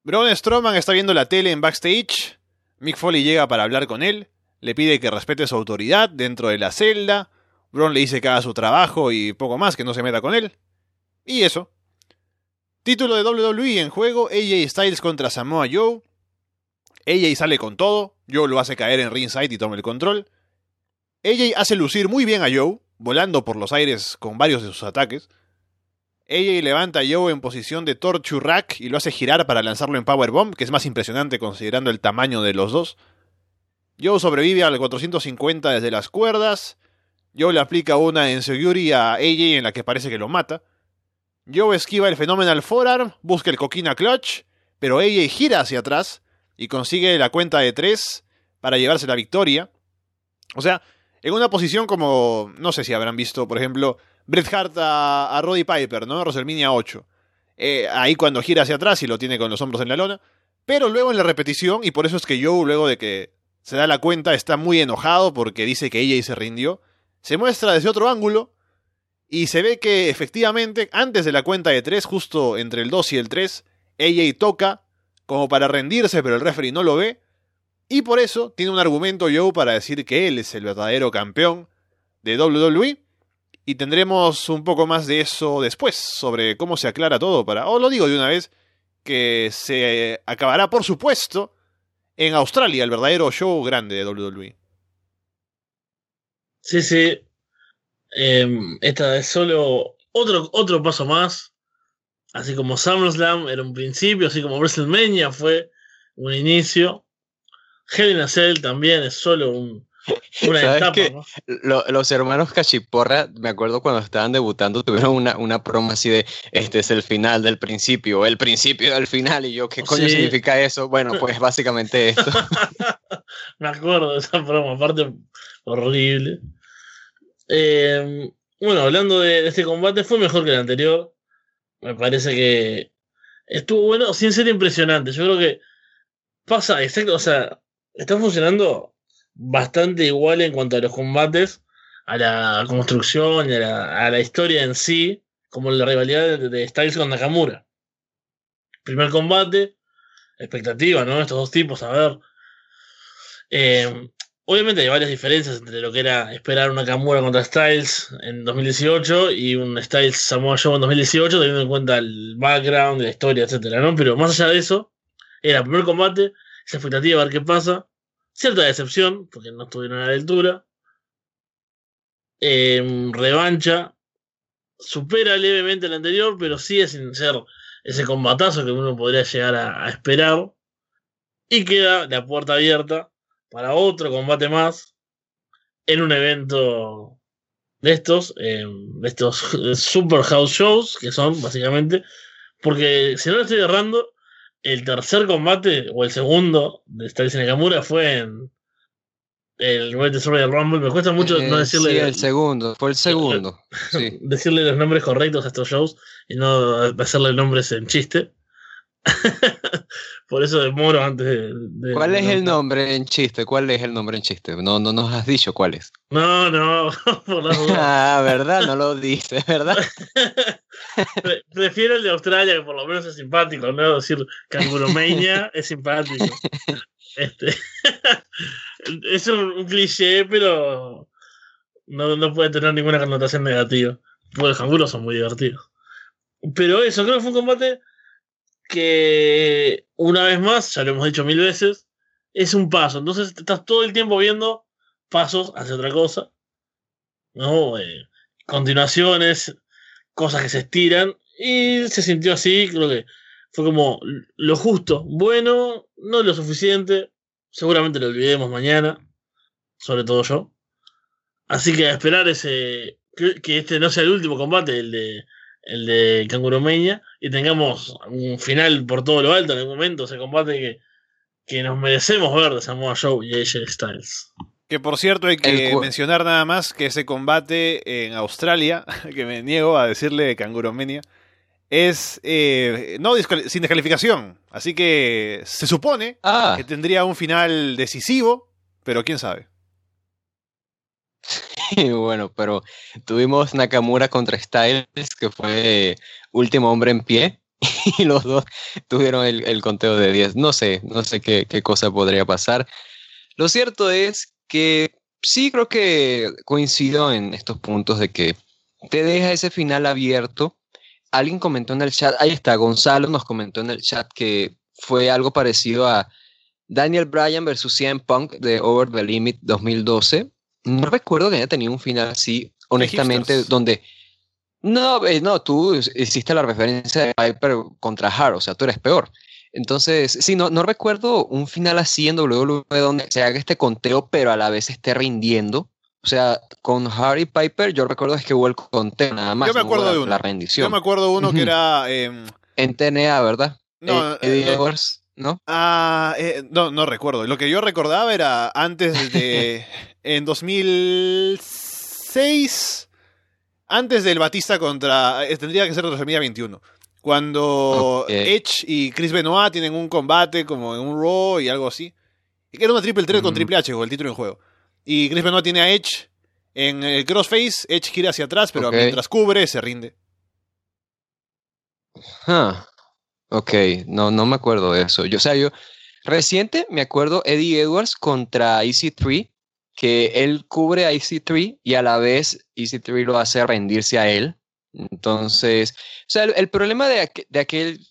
Braun Strowman está viendo la tele en backstage. Mick Foley llega para hablar con él. Le pide que respete su autoridad dentro de la celda. Braun le dice que haga su trabajo y poco más, que no se meta con él. Y eso. Título de WWE en juego, AJ Styles contra Samoa Joe. AJ sale con todo, Joe lo hace caer en ringside y toma el control. AJ hace lucir muy bien a Joe, volando por los aires con varios de sus ataques. AJ levanta a Joe en posición de Torture Rack y lo hace girar para lanzarlo en Powerbomb, que es más impresionante considerando el tamaño de los dos. Joe sobrevive al 450 desde las cuerdas. Joe le aplica una en Seguri a AJ en la que parece que lo mata. Joe esquiva el Phenomenal Forearm, busca el Coquina Clutch, pero AJ gira hacia atrás y consigue la cuenta de tres para llevarse la victoria. O sea, en una posición como, no sé si habrán visto, por ejemplo, Bret Hart a, Roddy Piper, ¿no? WrestleMania 8. Eh, ahí cuando gira hacia atrás y lo tiene con los hombros en la lona. Pero luego en la repetición, y por eso es que Joe, luego de que se da la cuenta, está muy enojado porque dice que AJ se rindió, se muestra desde otro ángulo y se ve que efectivamente, antes de la cuenta de 3, justo entre el 2 y el 3, AJ toca como para rendirse, pero el referee no lo ve. Y por eso tiene un argumento Joe para decir que él es el verdadero campeón de WWE. Y tendremos un poco más de eso después, sobre cómo se aclara todo para... O lo digo de una vez, que se acabará, por supuesto, en Australia, el verdadero show grande de WWE. Sí, sí, eh, esta es solo otro, otro paso más. Así como SummerSlam era un principio, así como WrestleMania fue un inicio. Hell in a Cell también es solo un, una etapa. ¿no? Lo, los hermanos Cachiporra, me acuerdo cuando estaban debutando, tuvieron una, una broma así de este es el final del principio, el principio del final. Y yo, ¿qué coño sí. significa eso? Bueno, pues básicamente esto. me acuerdo de esa broma, aparte horrible. Eh, bueno, hablando de, este combate, fue mejor que el anterior. Me parece que estuvo bueno, sin ser impresionante. Yo creo que pasa, exacto, o sea, está funcionando bastante igual en cuanto a los combates, a la construcción a la, a la historia en sí, como la rivalidad de, de, Styles con Nakamura. Primer combate, expectativa, ¿no? Estos dos tipos, a ver. Eh, Obviamente hay varias diferencias entre lo que era esperar una Nakamura contra Styles en 2018 y un Styles Samoa Joe en 2018, teniendo en cuenta el background, la historia, etcétera, ¿no? Pero más allá de eso, era el primer combate, esa expectativa a ver qué pasa, cierta decepción, porque no estuvieron a la altura, eh, revancha, supera levemente el anterior, pero sigue sin ser ese combatazo que uno podría llegar a esperar, y queda la puerta abierta para otro combate más en un evento de estos, eh, de estos Super House Shows, que son básicamente, porque si no lo estoy errando, el tercer combate o el segundo de Styles Nakamura fue en el Royal Rumble. Me cuesta mucho eh, no decirle. Sí, el segundo, fue el segundo. sí. Decirle los nombres correctos a estos shows y no hacerle nombres en chiste. Por eso demoro antes de. de ¿Cuál de es el nombre en chiste? ¿Cuál es el nombre en chiste? No, no nos has dicho cuál es. No, no, por la ah, ¿verdad? No lo dices, ¿verdad? prefiero el de Australia, que por lo menos es simpático, no decir Canguromania es simpático. Este, es un, cliché, pero no, no, puede tener ninguna connotación negativa. Porque los canguros son muy divertidos. Pero eso, creo que fue un combate que, una vez más, ya lo hemos dicho mil veces, es un paso. Entonces estás todo el tiempo viendo pasos hacia otra cosa. ¿No? Eh, continuaciones, cosas que se estiran. Y se sintió así, creo que fue como lo justo, bueno, no lo suficiente. Seguramente lo olvidemos mañana, sobre todo yo. Así que esperar ese que, este no sea el último combate, el de el de Canguromeña, y tengamos un final por todo lo alto en el momento, ese combate que, que nos merecemos ver de Samoa Joe y AJ Styles. Que por cierto hay que mencionar nada más que ese combate en Australia, que me niego a decirle Canguromania, es eh, no sin descalificación. Así que se supone ah. que tendría un final decisivo, pero quién sabe. bueno, pero tuvimos Nakamura contra Styles, que fue último hombre en pie, y los dos tuvieron el, conteo de 10. No sé, no sé qué, qué, cosa podría pasar. Lo cierto es que sí creo que coincido en estos puntos de que te deja ese final abierto. Alguien comentó en el chat, ahí está, Gonzalo nos comentó en el chat que fue algo parecido a Daniel Bryan versus CM Punk de Over the Limit 2012 no recuerdo que haya tenido un final así, honestamente, donde... No, eh, no, tú hiciste la referencia de Piper contra Hart, o sea, tú eres peor. Entonces, sí, no, no recuerdo un final así en WWE donde se haga este conteo, pero a la vez esté rindiendo. O sea, con Harry Piper, yo recuerdo es que hubo el conteo nada más. Yo me acuerdo de uno. La rendición. Yo me acuerdo uno que era. Em, en TNA, ¿verdad? No, eh, Eddie eh, Edwards. ¿No? Ah, eh, no, no recuerdo. Lo que yo recordaba era antes de. en 2006. Antes del Batista contra. Eh, tendría que ser WrestleMania 21. Cuando Edge y Chris Benoit tienen un combate como en un Raw y algo así. Y que era una triple threat con Triple H, con el título en juego. Y Chris Benoit tiene a Edge en el crossface. Edge gira hacia atrás, pero mientras cubre, se rinde. Ok, no, no me acuerdo de eso. Yo, o sea, yo reciente me acuerdo Eddie Edwards contra EC3, que él cubre a EC3 y a la vez EC3 lo hace rendirse a él. Entonces, o sea, el, problema de, de aquel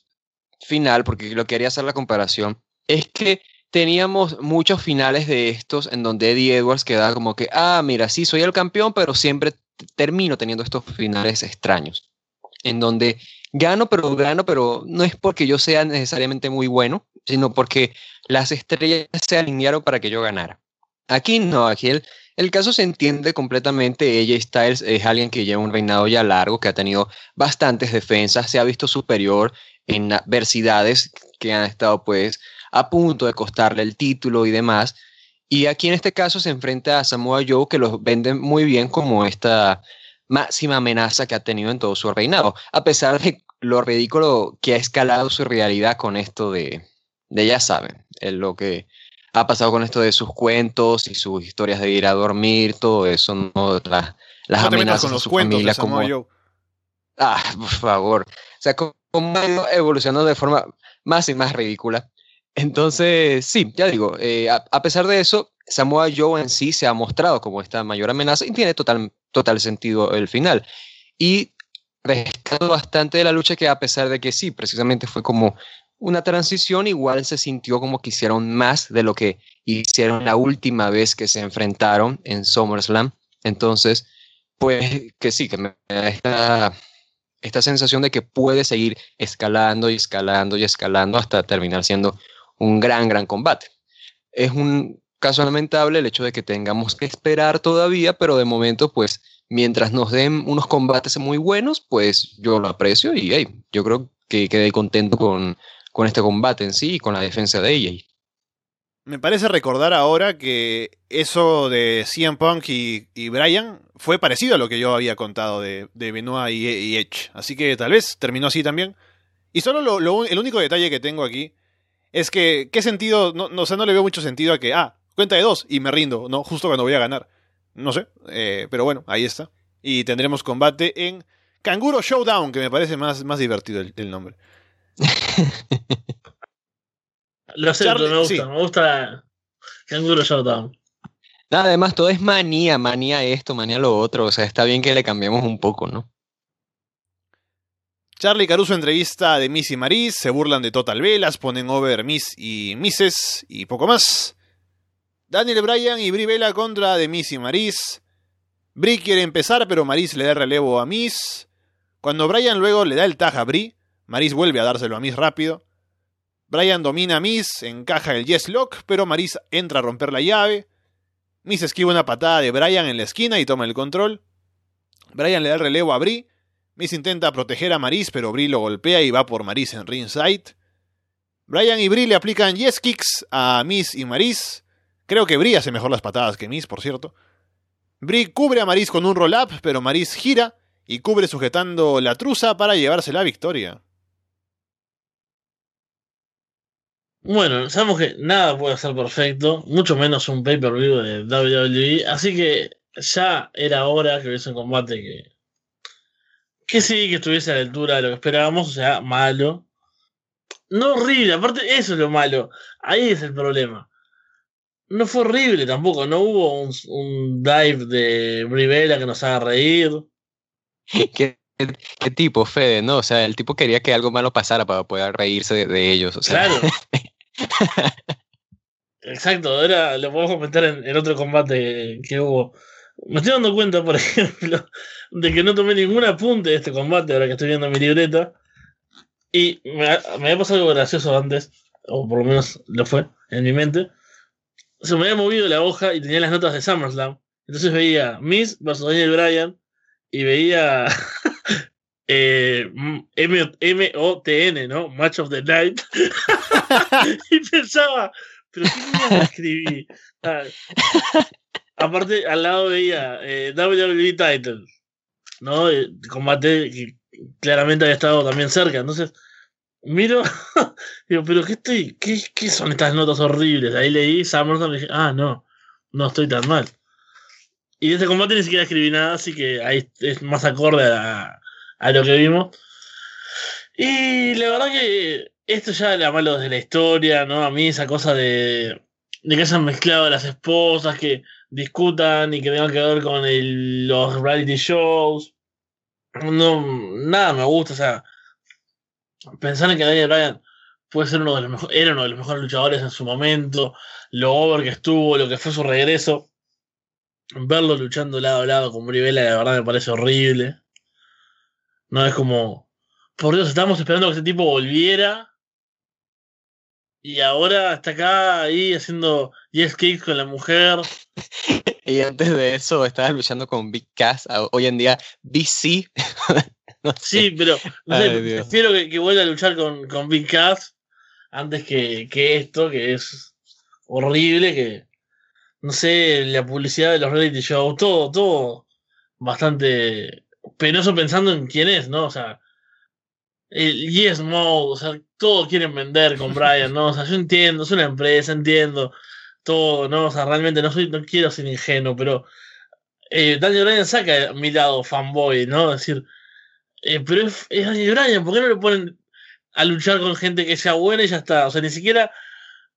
final, porque lo quería hacer la comparación, es que teníamos muchos finales de estos en donde Eddie Edwards quedaba como que, ah, mira, sí, soy el campeón, pero siempre termino teniendo estos finales extraños, en donde gano, pero gano, pero no es porque yo sea necesariamente muy bueno, sino porque las estrellas se alinearon para que yo ganara. Aquí no, aquí el, caso se entiende completamente. Ella Styles es alguien que lleva un reinado ya largo, que ha tenido bastantes defensas, se ha visto superior en adversidades que han estado pues a punto de costarle el título y demás. Y aquí en este caso se enfrenta a Samoa Joe, que los vende muy bien como esta máxima amenaza que ha tenido en todo su reinado, a pesar de lo ridículo que ha escalado su realidad con esto de, de ya saben, lo que ha pasado con esto de sus cuentos y sus historias de ir a dormir, todo eso, ¿no? las, las amenazas con los su cuentos familia como... Yo. Ah, por favor. O sea, como evolucionando de forma más y más ridícula. Entonces, sí, ya digo, eh, a, pesar de eso, Samoa Joe en sí se ha mostrado como esta mayor amenaza y tiene total, total sentido el final. Y rescato bastante de la lucha que a pesar de que sí, precisamente fue como una transición, igual se sintió como que hicieron más de lo que hicieron la última vez que se enfrentaron en SummerSlam. Entonces, pues que sí, que me da esta, esta sensación de que puede seguir escalando y escalando y escalando hasta terminar siendo un gran, gran combate. Es un caso lamentable el hecho de que tengamos que esperar todavía, pero de momento, pues, mientras nos den unos combates muy buenos, pues yo lo aprecio y yo creo que quedé contento con, con este combate en sí y con la defensa de ella. Me parece recordar ahora que eso de CM Punk y, y Brian fue parecido a lo que yo había contado de, de Benoit y, Edge. Así que tal vez terminó así también. Y solo lo, el único detalle que tengo aquí es que, ¿qué sentido? No, no, no le veo mucho sentido a que, ah, cuenta de dos y me rindo, ¿no? Justo cuando voy a ganar. No sé, eh, pero bueno, ahí está. Y tendremos combate en Canguro Showdown, que me parece más, más divertido el, el nombre. Lo sé, Charlie- me gusta, sí. me gusta Canguro Showdown. Nada, además todo es manía, manía esto, manía lo otro. O sea, está bien que le cambiemos un poco, ¿no? Charlie Caruso entrevista de Miss y Maris, se burlan de Total Velas, ponen over Miss y Misses y poco más. Daniel Bryan y Brie Vela contra de Miss y Maris. Brie quiere empezar, pero Maris le da relevo a Miss. Cuando Bryan luego le da el tag a Brie, Maris vuelve a dárselo a Miss rápido. Bryan domina a Miss, encaja el Yes Lock, pero Maris entra a romper la llave. Miss esquiva una patada de Bryan en la esquina y toma el control. Bryan le da el relevo a Brie. Miss intenta proteger a Maris, pero Brie lo golpea y va por Maris en ringside. Bryan y Brie le aplican yes kicks a Miss y Maris. Creo que Brie hace mejor las patadas que Miss, por cierto. Brie cubre a Maris con un roll-up, pero Maris gira y cubre sujetando la truza para llevarse la victoria. Bueno, sabemos que nada puede ser perfecto, mucho menos un pay-per-view de WWE, así que ya era hora que hubiese un combate que, que sí, que estuviese a la altura de lo que esperábamos, o sea, malo. No horrible, aparte eso es lo malo, ahí es el problema. No fue horrible tampoco, no hubo un, un dive de Rivera que nos haga reír. ¿Qué, qué tipo, Fede, ¿no? O sea, el tipo quería que algo malo pasara para poder reírse de, de ellos. O sea, Claro. Exacto, ahora lo podemos comentar en, en otro combate que hubo. Me estoy dando cuenta, por ejemplo, de que no tomé ningún apunte de este combate ahora que estoy viendo mi libreta. Y me, me había pasado algo gracioso antes, o por lo menos lo fue en mi mente. Se me había movido la hoja y tenía las notas de SummerSlam. Entonces veía Miss versus Daniel Bryan y veía eh, M-O-T-N, ¿no? Match of the Night. y pensaba, pero ¿qué escribí? Ah, aparte, al lado veía eh, WWE Title, ¿no? El combate que claramente había estado también cerca. Entonces, miro, digo, pero ¿qué estoy? ¿Qué, qué son estas notas horribles? Ahí leí SummerSlam y dije, ah, no, no estoy tan mal. Y de este combate ni siquiera escribí nada, así que ahí es más acorde a, a lo que vimos. Y la verdad que esto ya era malo desde la historia, ¿no? A mí esa cosa de, de que hayan mezclado las esposas, que discutan y que tengan que ver con los reality shows. No, nada me gusta, o sea, pensar en que Daniel Bryan puede ser uno de los mejores, era uno de los mejores luchadores en su momento, lo over que estuvo, lo que fue su regreso. Verlo luchando lado a lado con Brivela, la verdad me parece horrible. No es como, por Dios, estábamos esperando que ese tipo volviera. Y ahora está acá ahí haciendo yes kicks con la mujer. y antes de eso estaba luchando con Big Cass, hoy en día BC. no sé. Sí, pero no sé, Ay, prefiero que, que vuelva a luchar con, con Big Cass antes que, que esto, que es horrible, que no sé, la publicidad de los reality shows, todo, todo bastante penoso pensando en quién es, ¿no? O sea, el Yes Mode, o sea, todo quieren vender con Brian, ¿no? O sea, yo entiendo, es una empresa, entiendo todo, ¿no? O sea, realmente no soy, no quiero ser ingenuo, pero eh, Daniel Bryan saca mi lado fanboy, ¿no? Es decir, eh, pero es, es Daniel Bryan, ¿por qué no le ponen a luchar con gente que sea buena y ya está? O sea, ni siquiera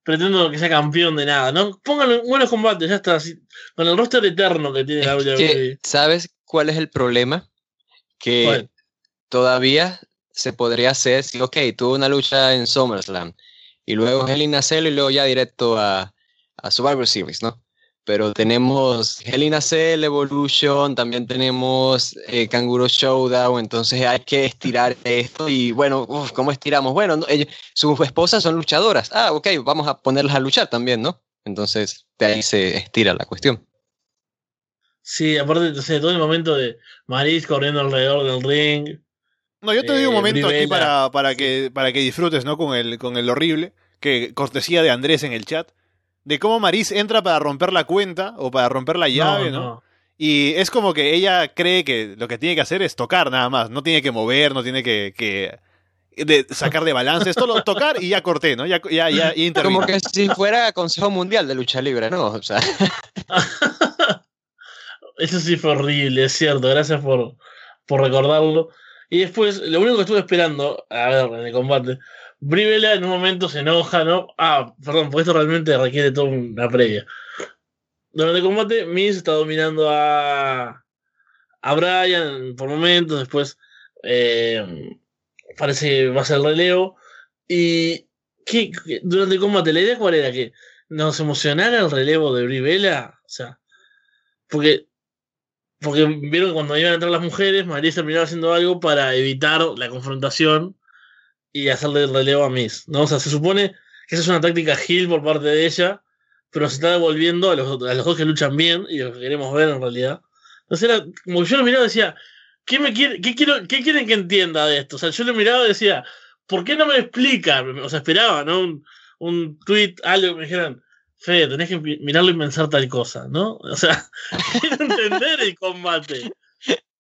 pretendo que sea campeón de nada, ¿no? Pónganlo en buenos combates, ya está. así, con el roster eterno que tiene la WWE. ¿Sabes cuál es el problema? Que todavía se podría hacer si, ok, tuvo una lucha en SummerSlam y luego Hell in a Cell y luego ya directo a, a Survivor Series, ¿no? Pero tenemos Hell in a Cell, Evolution, también tenemos eh, Kanguro Showdown, entonces hay que estirar esto y bueno, uf, ¿cómo estiramos? Bueno, no, ellos- sus esposas son luchadoras. Ah, ok, vamos a ponerlas a luchar también, ¿no? Entonces de ahí se estira la cuestión. Sí, aparte, sé, todo el momento de Maris corriendo alrededor del ring. No, yo te doy un Eh, momento aquí para, para, que, para que disfrutes, ¿no? Con el, con el horrible, que cortesía de Andrés en el chat, de cómo Maris entra para romper la cuenta o para romper la llave, ¿no? Y es como que ella cree que lo que tiene que hacer es tocar nada más, no tiene que mover, no tiene que, que de sacar de balance, es solo tocar y ya corté, ¿no? Ya, ya, ya, ya intervino. Como que si fuera Consejo Mundial de Lucha Libre, ¿no? O sea, Eso sí fue horrible, es cierto. Gracias por, por recordarlo. Y después, lo único que estuve esperando, a ver, en el combate, Brivela en un momento se enoja, ¿no? Ah, perdón, porque esto realmente requiere toda una previa. Durante el combate, Miz está dominando a, a Brian por momentos, después eh, parece que va a ser el relevo. Y ¿qué, durante el combate, la idea cuál era que nos emocionara el relevo de Brivela, o sea, porque porque vieron que cuando iban a entrar las mujeres, María terminaba haciendo algo para evitar la confrontación y hacerle el relevo a Miss, ¿no? O sea, se supone que esa es una táctica Hill por parte de ella, pero se está devolviendo a los, a los dos que luchan bien y lo que queremos ver en realidad. Entonces era como yo lo miraba decía, ¿qué, me quiere, qué, quiero, ¿qué quieren que entienda de esto? O sea, yo lo miraba y decía, ¿por qué no me explican? O sea, esperaba, ¿no? Un, un tweet, algo que me dijeran, Fede, tenés que mirarlo y pensar tal cosa, ¿no? O sea, quiero entender el combate.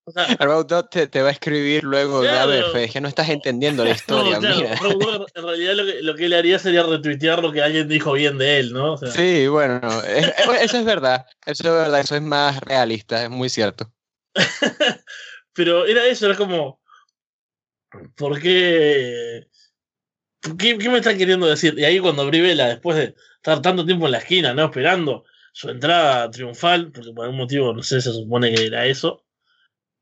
O sea, te, te, va a escribir luego, claro, a ver, Fede, que no estás entendiendo la historia, no, claro, mira. en realidad lo que, lo que, él haría sería retuitear lo que alguien dijo bien de él, ¿no? O sea, sí, bueno, es, eso es verdad, eso es verdad, eso es más realista, es muy cierto. Pero era eso, era como, ¿por qué? ¿Qué, ¿Qué, me están queriendo decir? Y ahí cuando Brivela, después de estar tanto tiempo en la esquina, ¿no? Esperando su entrada triunfal, porque por algún motivo, no sé, se supone que era eso.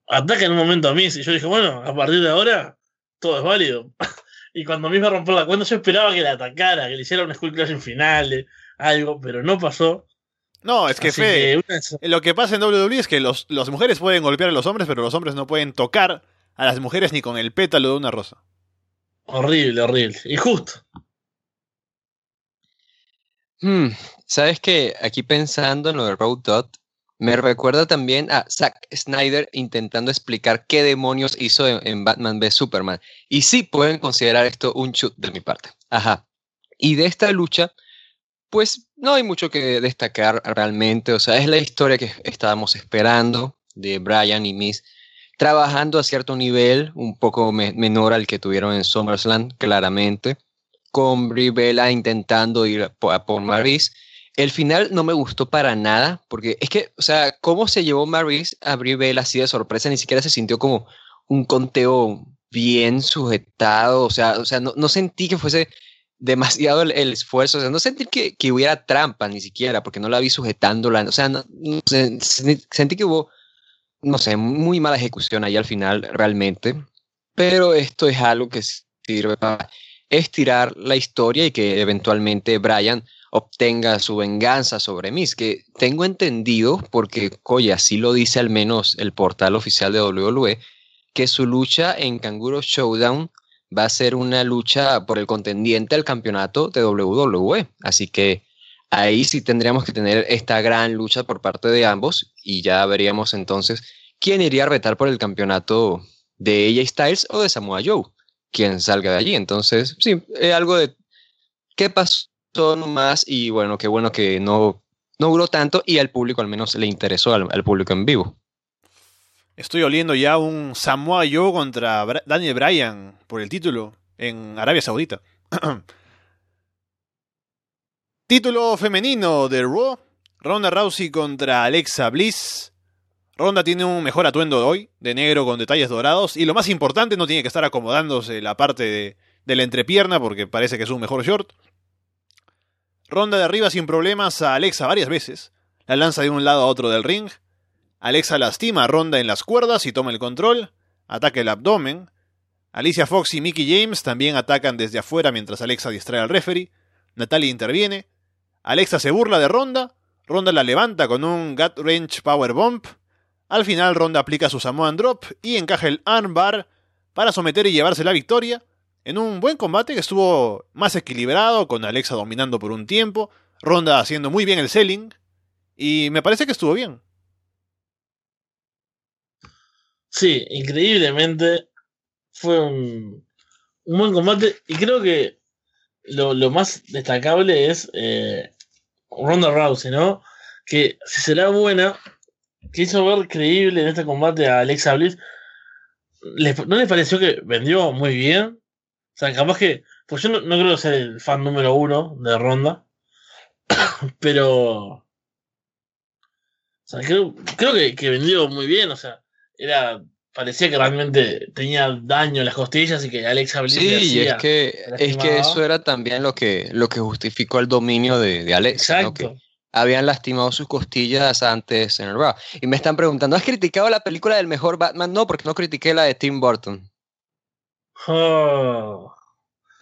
Ataca en un momento a mí, y yo dije, bueno, a partir de ahora, todo es válido. y cuando a mí me rompió la cuenta, yo esperaba que la atacara, que le hiciera un Skull Clash en finales, algo, pero no pasó. No, es que, Fe, que lo que pasa en WWE es que los, las mujeres pueden golpear a los hombres, pero los hombres no pueden tocar a las mujeres ni con el pétalo de una rosa. Horrible, horrible. Y justo. Hmm, Sabes que aquí pensando en lo de Road Dot, me recuerda también a Zack Snyder intentando explicar qué demonios hizo en, Batman v Superman. Y sí pueden considerar esto un shoot de mi parte. Ajá. Y de esta lucha, pues no hay mucho que destacar realmente. O sea, es la historia que estábamos esperando de Brian y Miss trabajando a cierto nivel, un poco menor al que tuvieron en SummerSlam, claramente con Brivela intentando ir a por Maris. El final no me gustó para nada, porque es que, o sea, cómo se llevó Maris a Brivela así de sorpresa, ni siquiera se sintió como un conteo bien sujetado, o sea, o sea no, no sentí que fuese demasiado el, esfuerzo, o sea, no sentí que, que, hubiera trampa ni siquiera, porque no la vi sujetándola, o sea, no, sentí que hubo, no sé, muy mala ejecución ahí al final realmente, pero esto es algo que sirve para estirar la historia y que eventualmente Brian obtenga su venganza sobre Miss, que tengo entendido, porque, oye, así lo dice al menos el portal oficial de WWE, que su lucha en Canguro Showdown va a ser una lucha por el contendiente al campeonato de WWE. Así que ahí sí tendríamos que tener esta gran lucha por parte de ambos y ya veríamos entonces quién iría a retar por el campeonato de AJ Styles o de Samoa Joe quien salga de allí. Entonces, sí, es algo de qué pasó nomás y bueno, qué bueno que no, no duró tanto y al público al menos le interesó al, público en vivo. Estoy oliendo ya un Samoa Joe contra Daniel Bryan por el título en Arabia Saudita. título femenino de Raw. Ronda Rousey contra Alexa Bliss. Ronda tiene un mejor atuendo hoy, de negro con detalles dorados, y lo más importante, no tiene que estar acomodándose la parte de, de la entrepierna porque parece que es un mejor short. Ronda de arriba sin problemas a Alexa varias veces, la lanza de un lado a otro del ring. Alexa lastima a Ronda en las cuerdas y toma el control, ataca el abdomen. Alicia Fox y Mickey James también atacan desde afuera mientras Alexa distrae al referee. Natalia interviene. Alexa se burla de Ronda. Ronda la levanta con un Gut Wrench Power Bump. Al final, Ronda aplica su Samoan Drop y encaja el Armbar para someter y llevarse la victoria. En un buen combate que estuvo más equilibrado, con Alexa dominando por un tiempo, Ronda haciendo muy bien el selling, y me parece que estuvo bien. Sí, increíblemente fue un, buen combate y creo que lo, más destacable es eh, Ronda Rousey, ¿no? Que si será buena, que hizo ver creíble en este combate a Alexa Bliss, ¿no les pareció que vendió muy bien? O sea, capaz que. Pues yo no, creo ser el fan número uno de Ronda. pero. O sea, creo, creo que, vendió muy bien. O sea, era parecía que realmente tenía daño en las costillas y que Alexa Bliss Sí, y es hacía- que, es que eso era también lo que, lo que justificó el dominio de, de Alexa, ¿no? Que Exacto. habían lastimado sus costillas antes en el Raw. Y me están preguntando, ¿has criticado la película del mejor Batman? No, porque no critiqué la de Tim Burton. Oh,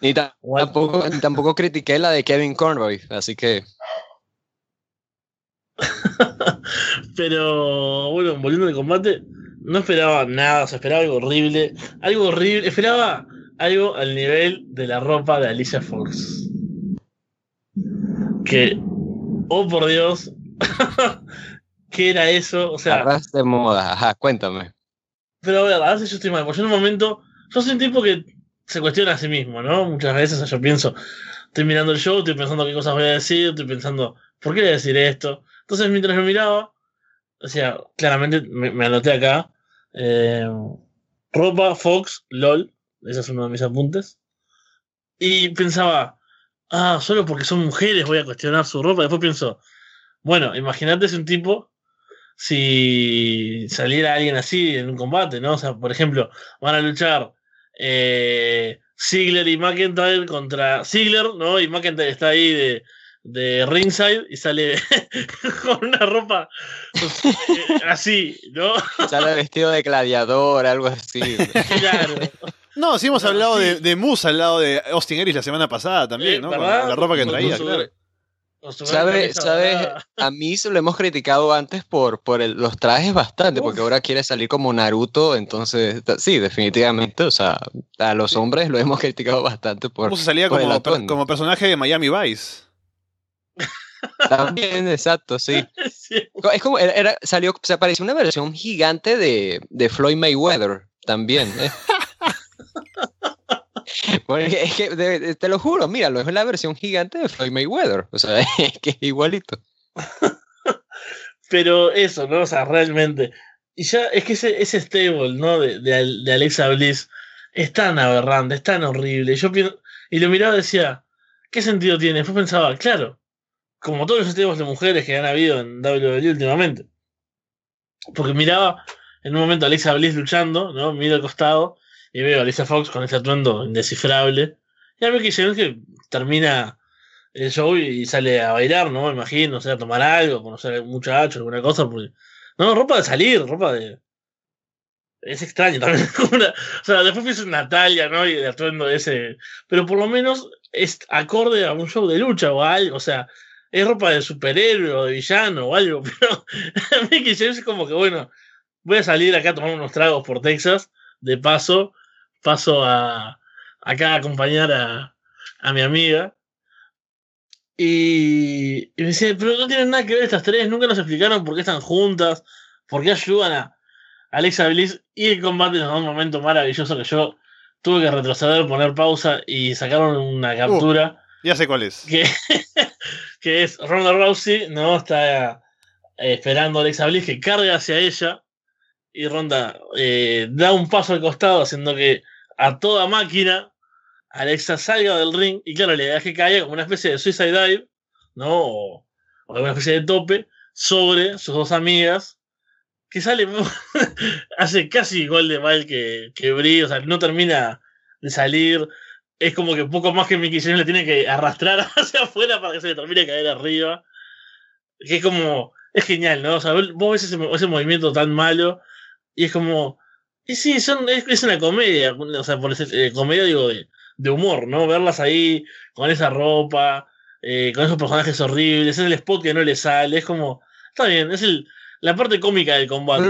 Ni, ta- What? tampoco, ni tampoco critiqué la de Kevin Conroy. Así que, Pero bueno, volviendo al combate, no esperaba nada, o sea, esperaba algo horrible. Algo horrible, esperaba algo al nivel de la ropa de Alicia Fox. Que, oh por Dios, ¿qué era eso? O sea, arras de moda. Ajá, cuéntame. pero a ver, a si yo estoy mal, porque yo en un momento, yo soy un tipo que se cuestiona a sí mismo, ¿no? Muchas veces yo pienso, estoy mirando el show, estoy pensando qué cosas voy a decir, estoy pensando, ¿por qué voy a decir esto? Entonces mientras lo miraba, o sea, claramente me, me anoté acá, eh, ropa, Fox, LOL, ese es uno de mis apuntes, y pensaba, ah, solo porque son mujeres voy a cuestionar su ropa, después pienso, bueno, imagínate si un tipo si saliera alguien así en un combate, ¿no? O sea, por ejemplo, van a luchar eh, Ziggler y McIntyre contra Ziggler, ¿no? Y McIntyre está ahí de, de ringside y sale con una ropa pues, eh, así, ¿no? Sale vestido de gladiador, algo así. Claro. No, sí hemos No, hablado sí. de, de Moose al lado de Austin Aries la semana pasada también, Eh, ¿no? Con la ropa que traía, claro. Su ¿Sabe, a mí se lo hemos criticado antes por, por el- los trajes bastante, porque ahora quiere salir como Naruto, entonces sí, definitivamente, o sea, a los hombres lo hemos criticado bastante por Moose salía por el como, per- como personaje de Miami Vice. también, exacto, sí. Sí. Es como, era, era- salió, se apareció una versión gigante de, de Floyd Mayweather también. ¿eh? Porque es que, de- de- te lo juro, míralo, es la versión gigante de Floyd Mayweather, o sea, es que es igualito. Pero eso, ¿no? O sea, realmente. Y ya es que ese, ese stable, ¿no? De, de, Al- de Alexa Bliss es tan aberrante, es tan horrible. Yo pienso, y lo miraba y decía, ¿qué sentido tiene? Después pensaba, claro, como todos los stables de mujeres que han habido en WWE últimamente. Porque miraba en un momento a Alexa Bliss luchando, ¿no? Miro al costado y veo a Alicia Fox con ese atuendo indescifrable. Y a Becky James que termina el show y sale a bailar, ¿no? Imagino, o sea, a tomar algo, conocer a algún muchacho, alguna cosa, porque. No, ropa de salir, ropa de. Es extraño también. O sea, después en Natalia, ¿no? Y el atuendo ese. Pero por lo menos es acorde a un show de lucha o algo, o sea, es ropa de superhéroe o de villano o algo, pero mí que es como que, bueno, voy a salir acá a tomar unos tragos por Texas, de paso, paso a acá a acompañar a, a mi amiga. Y, y me dice, pero no tienen nada que ver estas tres, nunca nos explicaron por qué están juntas, por qué ayudan a Alexa Bliss. Y el combate nos da un momento maravilloso que yo tuve que retroceder, poner pausa y sacaron una captura Ya sé cuál es. que, que es Ronda Rousey, ¿no? Está eh, esperando a Alexa Bliss que carga hacia ella y Ronda eh, da un paso al costado haciendo que a toda máquina Alexa salga del ring y claro, le da que caiga como una especie de suicide dive, ¿no? O, o especie de tope sobre sus dos amigas que sale hace casi igual de mal que, que Brie, o sea, no termina de salir es como que poco más que Mickey James le tiene que arrastrar hacia afuera para que se le termine de caer arriba. Que es como. Es genial, ¿no? O sea, vos ves ese movimiento tan malo y es como. Y sí, son, es, es una comedia. O sea, por ese, eh, comedia digo de, de humor, ¿no? Verlas ahí con esa ropa, eh, con esos personajes horribles, es el spot que no le sale, es como. Está bien, es el, la parte cómica del combate.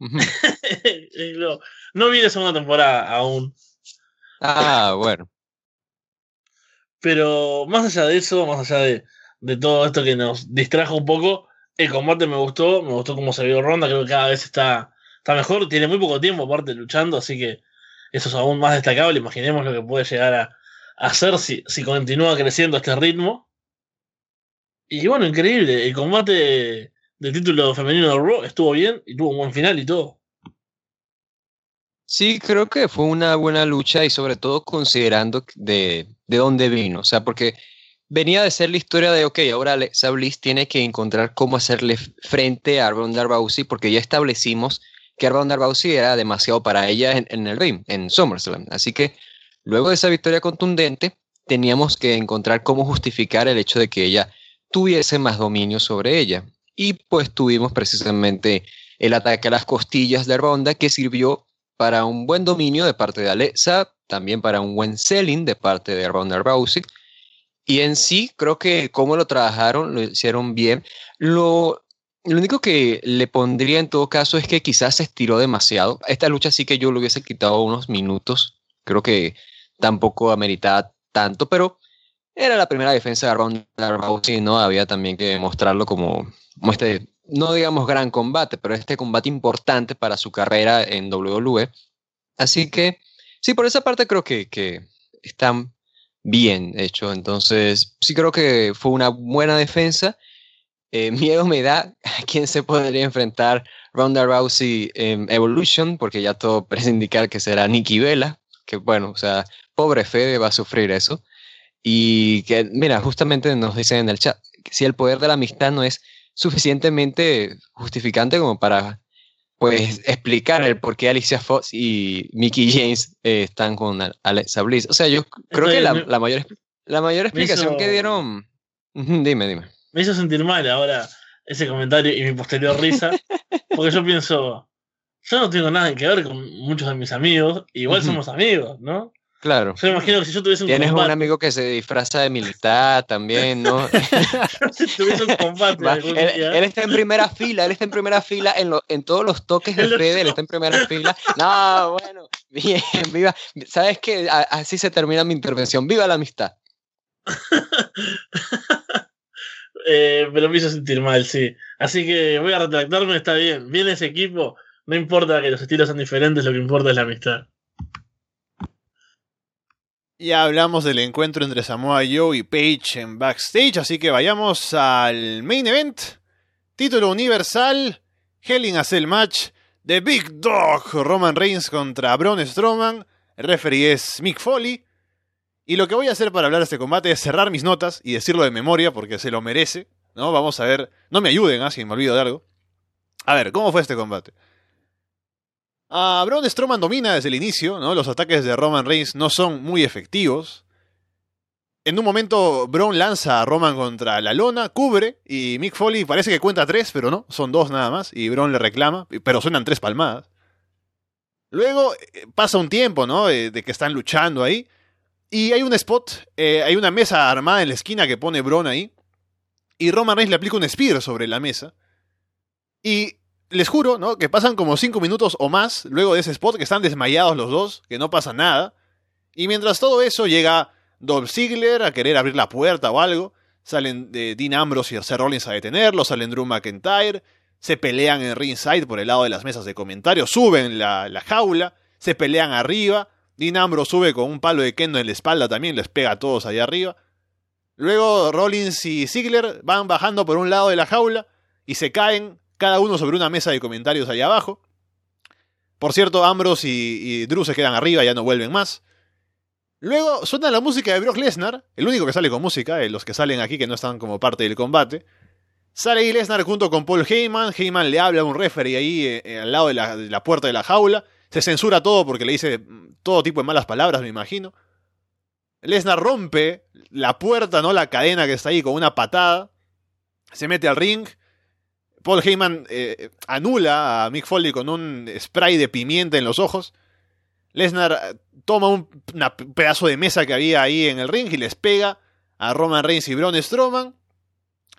Es Glow. no vi la segunda temporada aún. Ah, bueno. Pero más allá de eso, más allá de, de todo esto que nos distrajo un poco, el combate me gustó, me gustó cómo se vio Ronda, creo que cada vez está, está mejor, tiene muy poco tiempo aparte luchando, así que eso es aún más destacable, imaginemos lo que puede llegar a, a hacer si, si continúa creciendo este ritmo. Y bueno, increíble, el combate del título femenino de Raw estuvo bien y tuvo un buen final y todo. Sí, creo que fue una buena lucha y sobre todo considerando de, de dónde vino. O sea, porque venía de ser la historia de, ok, ahora Alexa Bliss tiene que encontrar cómo hacerle frente a Ronda Rousey porque ya establecimos que Ronda Rousey era demasiado para ella en, el ring, en SummerSlam. Así que luego de esa victoria contundente, teníamos que encontrar cómo justificar el hecho de que ella tuviese más dominio sobre ella. Y pues tuvimos precisamente el ataque a las costillas de Ronda que sirvió para un buen dominio de parte de Alexa, también para un buen selling de parte de Ronda Rousey. Y en sí, creo que cómo lo trabajaron, lo hicieron bien. Lo, lo único que le pondría en todo caso es que quizás se estiró demasiado. Esta lucha sí que yo lo hubiese quitado unos minutos. Creo que tampoco ameritaba tanto, pero era la primera defensa de Ronda Rousey, ¿no? Había también que mostrarlo como, como este, no digamos gran combate, pero este combate importante para su carrera en WWE. Así que, sí, por esa parte creo que, que están bien hecho. Entonces, sí creo que fue una buena defensa. Eh, miedo me da a quién se podría enfrentar Ronda Rousey en Evolution, porque ya todo parece indicar que será Nikki Vela, que bueno, o sea, pobre Fede va a sufrir eso. Y que, mira, justamente nos dicen en el chat, si el poder de la amistad no es suficientemente justificante como para pues explicar el por qué Alicia Fox y Mickey James eh, están con Alexa Bliss. O sea, yo creo que la, la, mayor, la mayor explicación que dieron... Dime, dime. Me hizo sentir mal ahora ese comentario y mi posterior risa, porque yo pienso, yo no tengo nada que ver con muchos de mis amigos, igual somos amigos, ¿no? Claro. Yo me imagino que si yo tuviese un Tienes combate, un amigo que se disfraza de militar también, ¿no? si tuviese un combate Va, él, él está en primera fila, él está en primera fila en, lo- en todos los toques de Fede, él está en primera fila. No, bueno, bien, viva. ¿Sabes qué? Así se termina mi intervención. Viva la amistad. eh, me hizo sentir mal, sí. Así que voy a retractarme, está bien. Viene ese equipo, no importa que los estilos sean diferentes, lo que importa es la amistad. Ya hablamos del encuentro entre Samoa Joe y Paige en backstage, así que vayamos al main event. Título universal, Hell in a match, The Big Dog, Roman Reigns contra Braun Strowman, el referee es Mick Foley. Y lo que voy a hacer para hablar de este combate es cerrar mis notas y decirlo de memoria porque se lo merece, ¿no? Vamos a ver, no me ayuden, ¿ah? si me olvido de algo. A ver, ¿cómo fue este combate? A Braun Strowman domina desde el inicio, ¿no? Los ataques de Roman Reigns no son muy efectivos. En un momento, Braun lanza a Roman contra la lona, cubre, y Mick Foley parece que cuenta tres, pero no, son dos nada más, y Braun le reclama, pero suenan tres palmadas. Luego eh, pasa un tiempo, ¿no? Eh, de que están luchando ahí, y hay un spot, eh, hay una mesa armada en la esquina que pone Braun ahí, y Roman Reigns le aplica un spear sobre la mesa, y les juro, ¿no? Que pasan como 5 minutos o más luego de ese spot, que están desmayados los dos, que no pasa nada. Y mientras todo eso llega Dolph Ziggler a querer abrir la puerta o algo, salen de Dean Ambrose y Seth Rollins a detenerlo, salen Drew McIntyre, se pelean en ringside por el lado de las mesas de comentarios, suben la, la jaula, se pelean arriba, Dean Ambrose sube con un palo de kendo en la espalda también, les pega a todos allá arriba. Luego Rollins y Ziggler van bajando por un lado de la jaula y se caen cada uno sobre una mesa de comentarios allá abajo. Por cierto, Ambrose y, y Drew se quedan arriba, ya no vuelven más. Luego suena la música de Brock Lesnar, el único que sale con música, eh, los que salen aquí que no están como parte del combate. Sale ahí Lesnar junto con Paul Heyman, Heyman le habla a un referee ahí eh, eh, al lado de la, de la puerta de la jaula. Se censura todo porque le dice todo tipo de malas palabras, me imagino. Lesnar rompe la puerta, ¿no? La cadena que está ahí con una patada. Se mete al ring. Paul Heyman eh, anula a Mick Foley con un spray de pimienta en los ojos. Lesnar eh, toma un pedazo de mesa que había ahí en el ring y les pega a Roman Reigns y Braun Strowman.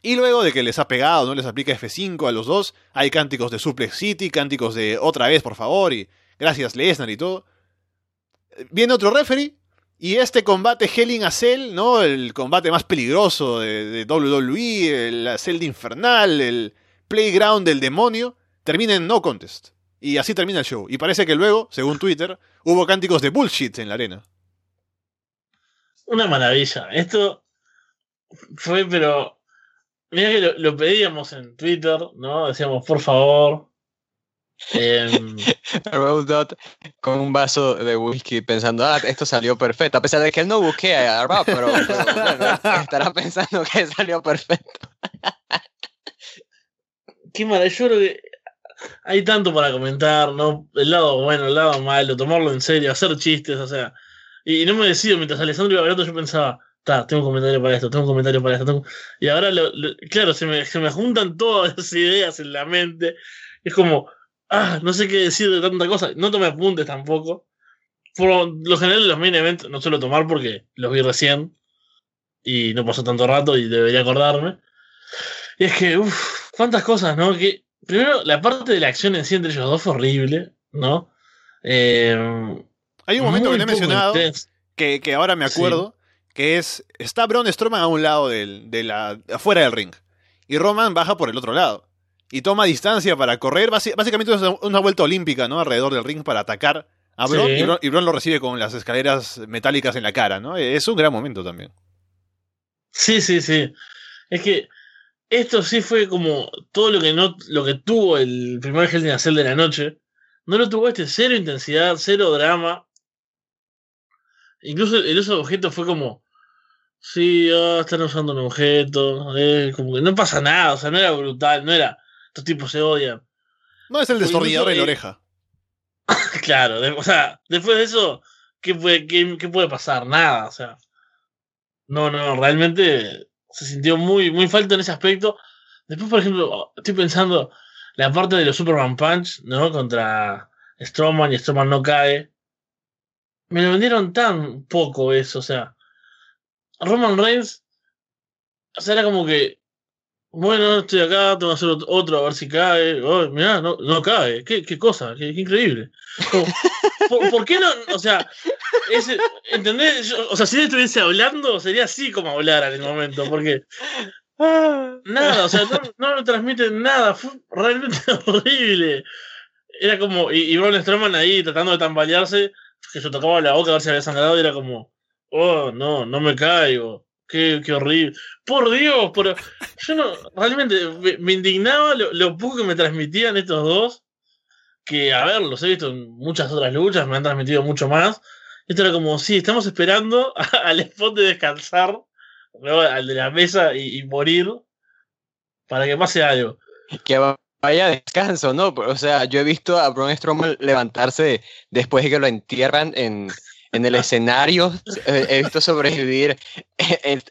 Y luego de que les ha pegado, no les aplica F5 a los dos, hay cánticos de Suplex City, cánticos de otra vez, por favor, y gracias Lesnar y todo. Viene otro referee, y este combate Hell in a Cell, ¿no? El combate más peligroso de, de WWE, la celda infernal, el playground del demonio, termina en no contest. Y así termina el show. Y parece que luego, según Twitter, hubo cánticos de bullshit en la arena. Una maravilla. Esto fue, pero. Mira que lo, lo pedíamos en Twitter, ¿no? Decíamos, por favor. Road Dot con un vaso de whisky pensando, ah, esto salió perfecto. A pesar de que él no busque a Rob, pero, pero bueno, estará pensando que salió perfecto. qué maravilla. Yo creo que hay tanto para comentar, ¿no? El lado bueno, el lado malo, tomarlo en serio, hacer chistes, o sea. Y, no me decido, mientras Alessandro iba hablando, yo pensaba, está, tengo un comentario para esto, tengo un comentario para esto. Y ahora, claro, se me, se me juntan todas las ideas en la mente. Es como, ah, no sé qué decir de tanta cosa. No tomé apuntes tampoco. Por lo general, los main events no suelo tomar porque los vi recién y no pasó tanto rato y debería acordarme. Y es que, uff, cuántas cosas, ¿no? Que primero, la parte de la acción en sí entre ellos dos fue horrible, ¿no? Eh, Hay un momento que no he mencionado, que, que, ahora me acuerdo, que es, está Braun Strowman a un lado del, de la, afuera del ring, y Roman baja por el otro lado, y toma distancia para correr, básicamente es una vuelta olímpica, ¿no? Alrededor del ring para atacar a Braun, y, Braun lo recibe con las escaleras metálicas en la cara, ¿no? Es un gran momento también. Sí, sí, sí. Es que esto sí fue como todo lo que no lo que tuvo el primer Hell in Cell de la noche. No lo tuvo este, cero intensidad, cero drama. Incluso el uso de objetos fue como. Sí, ah, están usando un objeto. Eh, como que no pasa nada, o sea, no era brutal, no era. Estos tipos se odian. No es el destornillador en la oreja. claro, o sea, después de eso, ¿qué puede, qué, qué puede pasar? Nada, o sea. No, no, realmente se sintió muy, muy falta en ese aspecto. Después, por ejemplo, estoy pensando la parte de los Superman Punch, ¿no? Contra Strowman y Strowman no cae. Me lo vendieron tan poco eso, o sea. Roman Reigns, o sea, era como que, bueno, estoy acá, tengo que hacer otro a ver si cae. Oh, mirá, no, no cae. ¿Qué, qué cosa? Qué, increíble. ¿por, qué no? O sea, ¿entendés? o sea, si él estuviese hablando, sería así como hablar en el momento, porque. Nada, o sea, no, no transmiten nada, fue realmente horrible. Era como, y, y Braun Strowman ahí tratando de tambalearse, que se tocaba la boca a ver si había sangrado, y era como, oh, no, no me caigo, qué, horrible. Por Dios, pero yo no, realmente me, indignaba lo, poco que me transmitían estos dos, que, a ver, los he visto en muchas otras luchas, me han transmitido mucho más. Esto era como, sí, estamos esperando al spot de descansar, al de la mesa y, morir, para que pase algo. Que vaya descanso, ¿no? O sea, yo he visto a Braun Strowman levantarse después de que lo entierran en, en el escenario. He visto sobrevivir,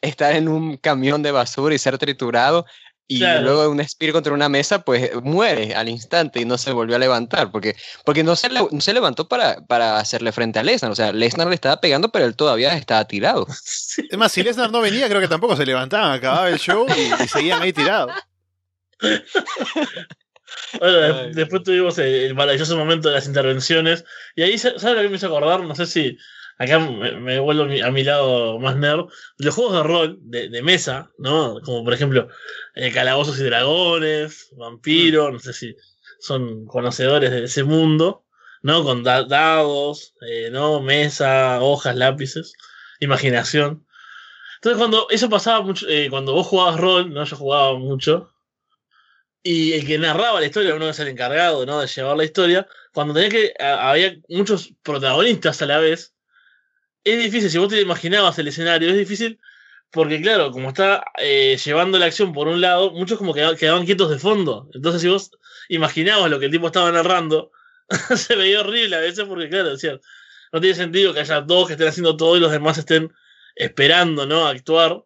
estar en un camión de basura y ser triturado y luego de un spear contra una mesa, pues muere al instante y no se volvió a levantar, porque, porque no, se no se levantó para, para hacerle frente a Lesnar, o sea, Lesnar le estaba pegando, pero él todavía estaba tirado. Es más, si Lesnar no venía, creo que tampoco se levantaban, acababa el show y, seguían ahí tirados. Bueno, después tuvimos el, maravilloso momento de las intervenciones, y ahí, ¿sabes lo que me hizo acordar? No sé si acá me, vuelvo a mi lado más nerd, los juegos de rol, de, de mesa, ¿no? Como por ejemplo eh, calabozos y dragones, vampiros, mm. no sé si son conocedores de ese mundo, ¿no? Con dados, eh, ¿no? Mesa, hojas, lápices, imaginación. Entonces cuando eso pasaba mucho, eh, cuando vos jugabas rol, ¿no? Yo jugaba mucho. Y el que narraba la historia, uno es el encargado, ¿no? De llevar la historia. Cuando tenía que, había muchos protagonistas a la vez. Es difícil, si vos te imaginabas el escenario, es difícil porque claro, como está eh, llevando la acción por un lado, muchos como que quedaban quietos de fondo. Entonces si vos imaginabas lo que el tipo estaba narrando, se veía horrible a veces porque claro, decían, no tiene sentido que haya dos que estén haciendo todo y los demás estén esperando, ¿no? A actuar.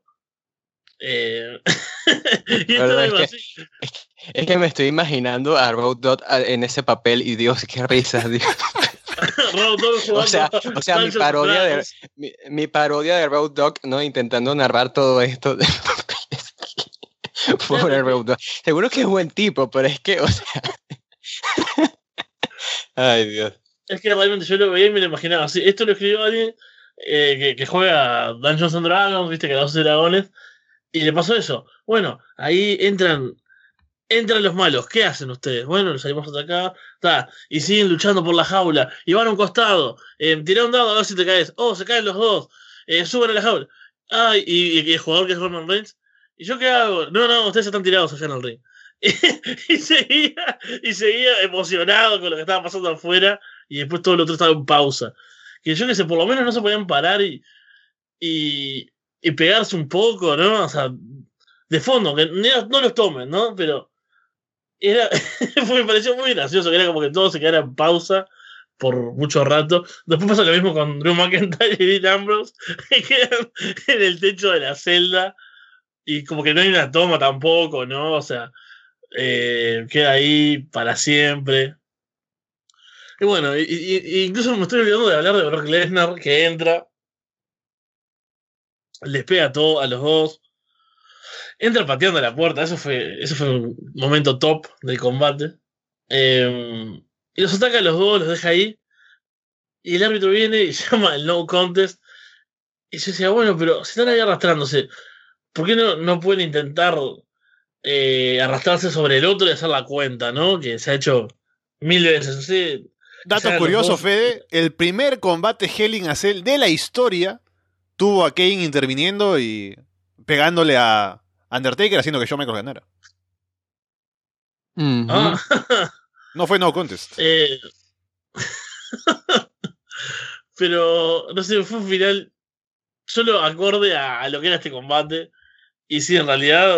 Eh... y esto es, que, me estoy imaginando a Road Dot en ese papel y Dios, qué risa, Dios. o sea, o sea mi, parodia de, mi, parodia de Road Dog, ¿no? Intentando narrar todo esto. Pobre Road Dog. Seguro que es buen tipo, pero es que, o sea. Ay, Dios. Es que realmente yo lo veía y me lo imaginaba así. Esto lo escribió alguien eh, que, que, juega Dungeons and Dragons, viste, que da dragones. Y le pasó eso. Bueno, ahí entran entran los malos, ¿qué hacen ustedes? Bueno, los salimos a atacar, ta, y siguen luchando por la jaula, y van a un costado, eh, tira un dado a ver si te caes, oh, se caen los dos, eh, suben a la jaula, ay, y, el jugador que es Roman Reigns, ¿y yo qué hago? No, no, ustedes están tirados allá en el ring. y, seguía, y seguía emocionado con lo que estaba pasando afuera, y después todo lo otro estaba en pausa. Que yo que sé, por lo menos no se podían parar y, y pegarse un poco, ¿no? O sea, de fondo, que no, los tomen, ¿no? Pero era, me pareció muy gracioso, que era como que todo se quedara en pausa por mucho rato. Después pasa lo mismo con Drew McIntyre y Dean Ambrose, que quedan en el techo de la celda y como que no hay una toma tampoco, ¿no? O sea, eh, queda ahí para siempre. Y bueno, y, incluso me estoy olvidando de hablar de Brock Lesnar, que entra, les pega todo a los dos, entra pateando la puerta, eso fue, eso fue un momento top del combate. Em, y los ataca a los dos, los deja ahí. Y el árbitro viene y llama el no contest. Y yo decía, bueno, pero si están ahí arrastrándose, ¿por qué no, no pueden intentar eh, arrastrarse sobre el otro y hacer la cuenta, ¿no? Que se ha hecho mil veces. Dato curioso, Fede, el primer combate Hell in a Cell de la historia tuvo a Kane interviniendo y pegándole a Undertaker haciendo que Shawn Michaels ganara. Ah. no fue no contest. Eh, pero, no sé, fue un final solo acorde a, lo que era este combate. Y sí, en realidad,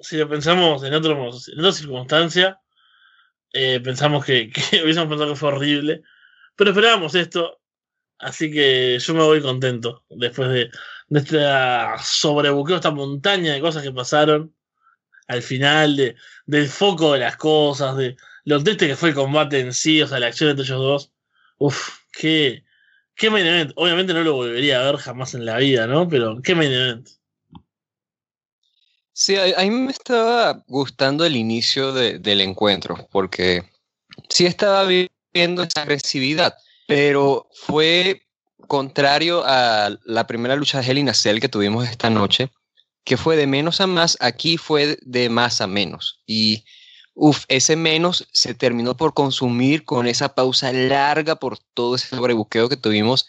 si lo pensamos en, otro, en otra circunstancia, eh, pensamos que, que, hubiésemos pensado que fue horrible. Pero esperábamos esto. Así que yo me voy contento después de, de este sobrebuqueo, esta montaña de cosas que pasaron al final, de, del foco de las cosas, de lo triste que fue el combate en sí, o sea, la acción entre ellos dos. Uf, qué, qué main event. Obviamente no lo volvería a ver jamás en la vida, ¿no? Pero qué main event. Sí, a, mí me estaba gustando el inicio del encuentro, porque sí estaba viendo esa agresividad, pero fue contrario a la primera lucha de Hell Cell que tuvimos esta noche, que fue de menos a más, aquí fue de más a menos. Y uff, ese menos se terminó por consumir con esa pausa larga por todo ese sobrebuqueo que tuvimos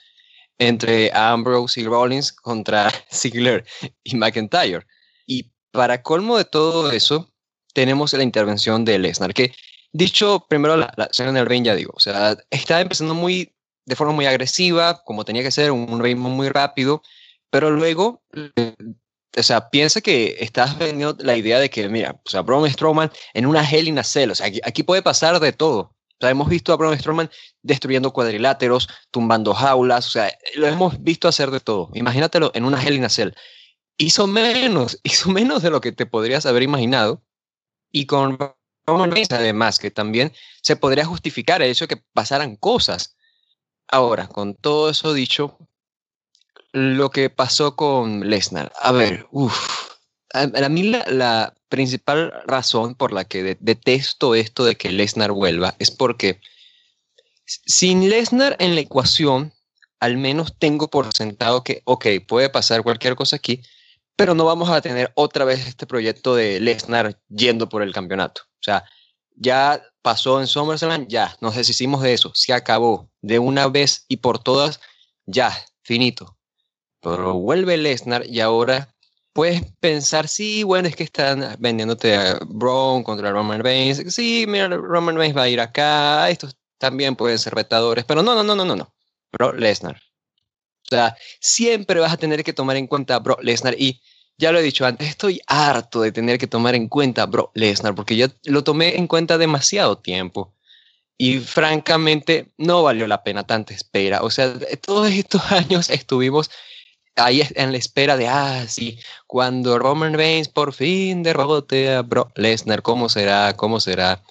entre Ambrose y Rollins contra Ziggler y McIntyre. Y para colmo de todo eso, tenemos la intervención de Lesnar, que dicho primero la, la escena en el ring, ya digo, o sea, estaba empezando muy, de forma muy agresiva, como tenía que ser, un ritmo muy rápido, pero luego, eh, o sea, piensa que estás vendiendo la idea de que, mira, o sea, Braun Strowman en una Hell in a Cell, o sea, aquí, aquí puede pasar de todo. O sea, hemos visto a Braun Strowman destruyendo cuadriláteros, tumbando jaulas, o sea, lo hemos visto hacer de todo. Imagínatelo en una Hell in a Cell hizo menos, hizo menos de lo que te podrías haber imaginado. Y con además, que también se podría justificar el hecho de que pasaran cosas. Ahora, con todo eso dicho, lo que pasó con Lesnar. A ver, uff. A, mí la, principal razón por la que detesto esto de que Lesnar vuelva es porque sin Lesnar en la ecuación, al menos tengo por sentado que, ok, puede pasar cualquier cosa aquí, pero no vamos a tener otra vez este proyecto de Lesnar yendo por el campeonato. O sea, ya pasó en SummerSlam, ya, nos deshicimos de eso, se acabó de una vez y por todas, ya, finito. Pero vuelve Lesnar y ahora puedes pensar, sí, bueno, es que están vendiéndote a Braun contra Roman Reigns, sí, mira, Roman Reigns va a ir acá, estos también pueden ser retadores, pero no, no, no, no, no, no, pero Lesnar, o sea, siempre vas a tener que tomar en cuenta a Brock Lesnar y ya lo he dicho antes, estoy harto de tener que tomar en cuenta a Brock Lesnar porque ya lo tomé en cuenta demasiado tiempo. Y francamente no valió la pena tanta espera. O sea, todos estos años estuvimos ahí en la espera de, ah, sí, cuando Roman Reigns por fin derrote a Brock Lesnar, ¿cómo será? ¿Cómo será?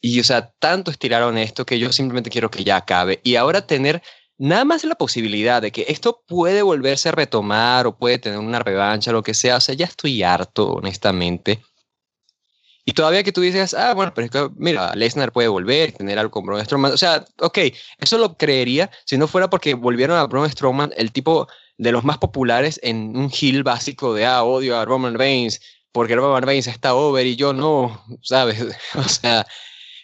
Y, o sea, tanto estiraron esto que yo simplemente quiero que ya acabe. Y ahora tener nada más la posibilidad de que esto puede volverse a retomar o puede tener una revancha, lo que sea, o sea, ya estoy harto, honestamente. Y todavía que tú dices, ah, bueno, pero es que, mira, Lesnar puede volver, tener algo con Braun Strowman. O sea, ok, eso lo creería si no fuera porque volvieron a Braun Strowman, el tipo de los más populares en un heel básico de, ah, odio a Roman Reigns, porque Roman Reigns está over y yo no, ¿sabes? o sea,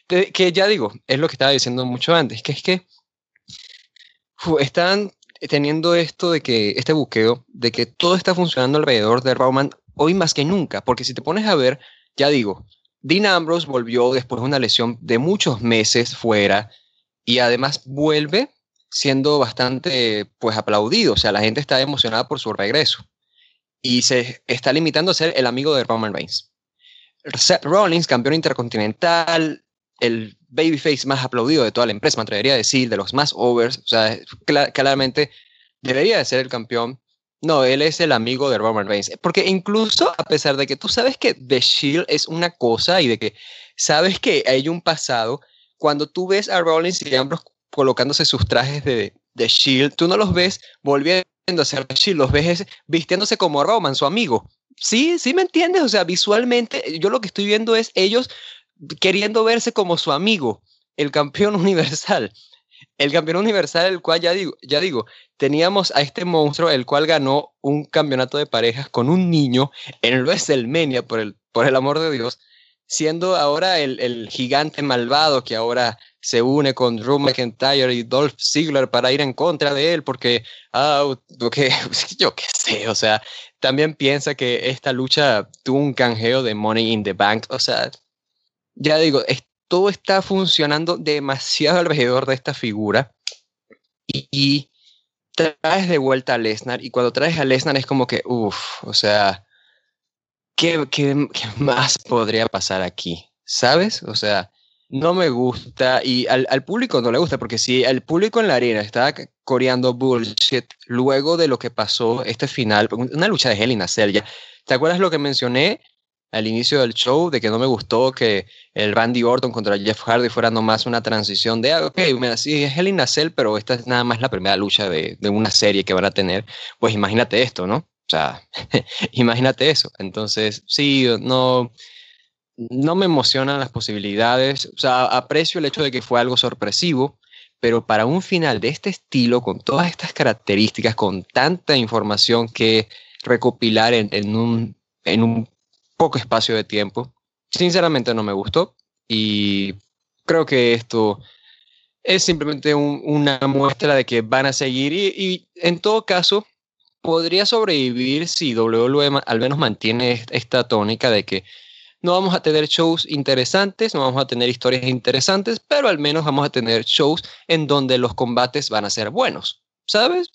que ya digo, es lo que estaba diciendo mucho antes, que es que están teniendo esto de que, este buqueo, de que todo está funcionando alrededor de Roman hoy más que nunca, porque si te pones a ver, ya digo, Dean Ambrose volvió después de una lesión de muchos meses fuera y además vuelve siendo bastante pues aplaudido, o sea, la gente está emocionada por su regreso y se está limitando a ser el amigo de Roman Reigns. Seth Rollins, campeón intercontinental, el babyface más aplaudido de toda la empresa, me atrevería a decir, de los más overs, o sea, claramente debería de ser el campeón. No, él es el amigo de Roman Reigns. Porque incluso a pesar de que tú sabes que The Shield es una cosa y de que sabes que hay un pasado, cuando tú ves a Rollins y ambos colocándose sus trajes de, de Shield, tú no los ves volviendo a ser The Shield, los ves vistiéndose como Roman, su amigo. Sí, sí me entiendes, o sea, visualmente yo lo que estoy viendo es ellos queriendo verse como su amigo, el campeón universal. El campeón universal, el cual ya digo, ya digo, teníamos a este monstruo, el cual ganó un campeonato de parejas con un niño en WrestleMania, por el, por el amor de Dios, siendo ahora el, el gigante malvado que ahora se une con Drew McIntyre y Dolph Ziggler para ir en contra de él, porque, ah, que, yo qué sé, o sea, también piensa que esta lucha tuvo un canjeo de Money in the Bank, o sea, ya digo, todo está funcionando demasiado alrededor de esta figura y, traes de vuelta a Lesnar y cuando traes a Lesnar es como que, uff, o sea, ¿qué, ¿qué, más podría pasar aquí? ¿Sabes? O sea, no me gusta y al, al, público no le gusta porque si el público en la arena estaba coreando bullshit luego de lo que pasó este final, una lucha de Hell in a Cell, ¿te acuerdas lo que mencioné al inicio del show de que no me gustó que el Randy Orton contra Jeff Hardy fuera nomás una transición de, ah, ok, mira, sí, es Hell pero esta es nada más la primera lucha de, de una serie que van a tener. Pues imagínate esto, ¿no? O sea, imagínate eso. Entonces, sí, no, no me emocionan las posibilidades. O sea, aprecio el hecho de que fue algo sorpresivo, pero para un final de este estilo, con todas estas características, con tanta información que recopilar en un, en un poco espacio de tiempo. Sinceramente no me gustó y creo que esto es simplemente una muestra de que van a seguir y, en todo caso podría sobrevivir si WWE al menos mantiene esta tónica de que no vamos a tener shows interesantes, no vamos a tener historias interesantes, pero al menos vamos a tener shows en donde los combates van a ser buenos. ¿Sabes?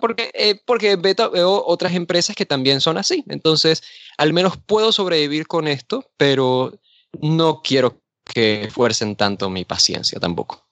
Porque, eh, porque veo otras empresas que también son así. Entonces, al menos puedo sobrevivir con esto, pero no quiero que fuercen tanto mi paciencia tampoco.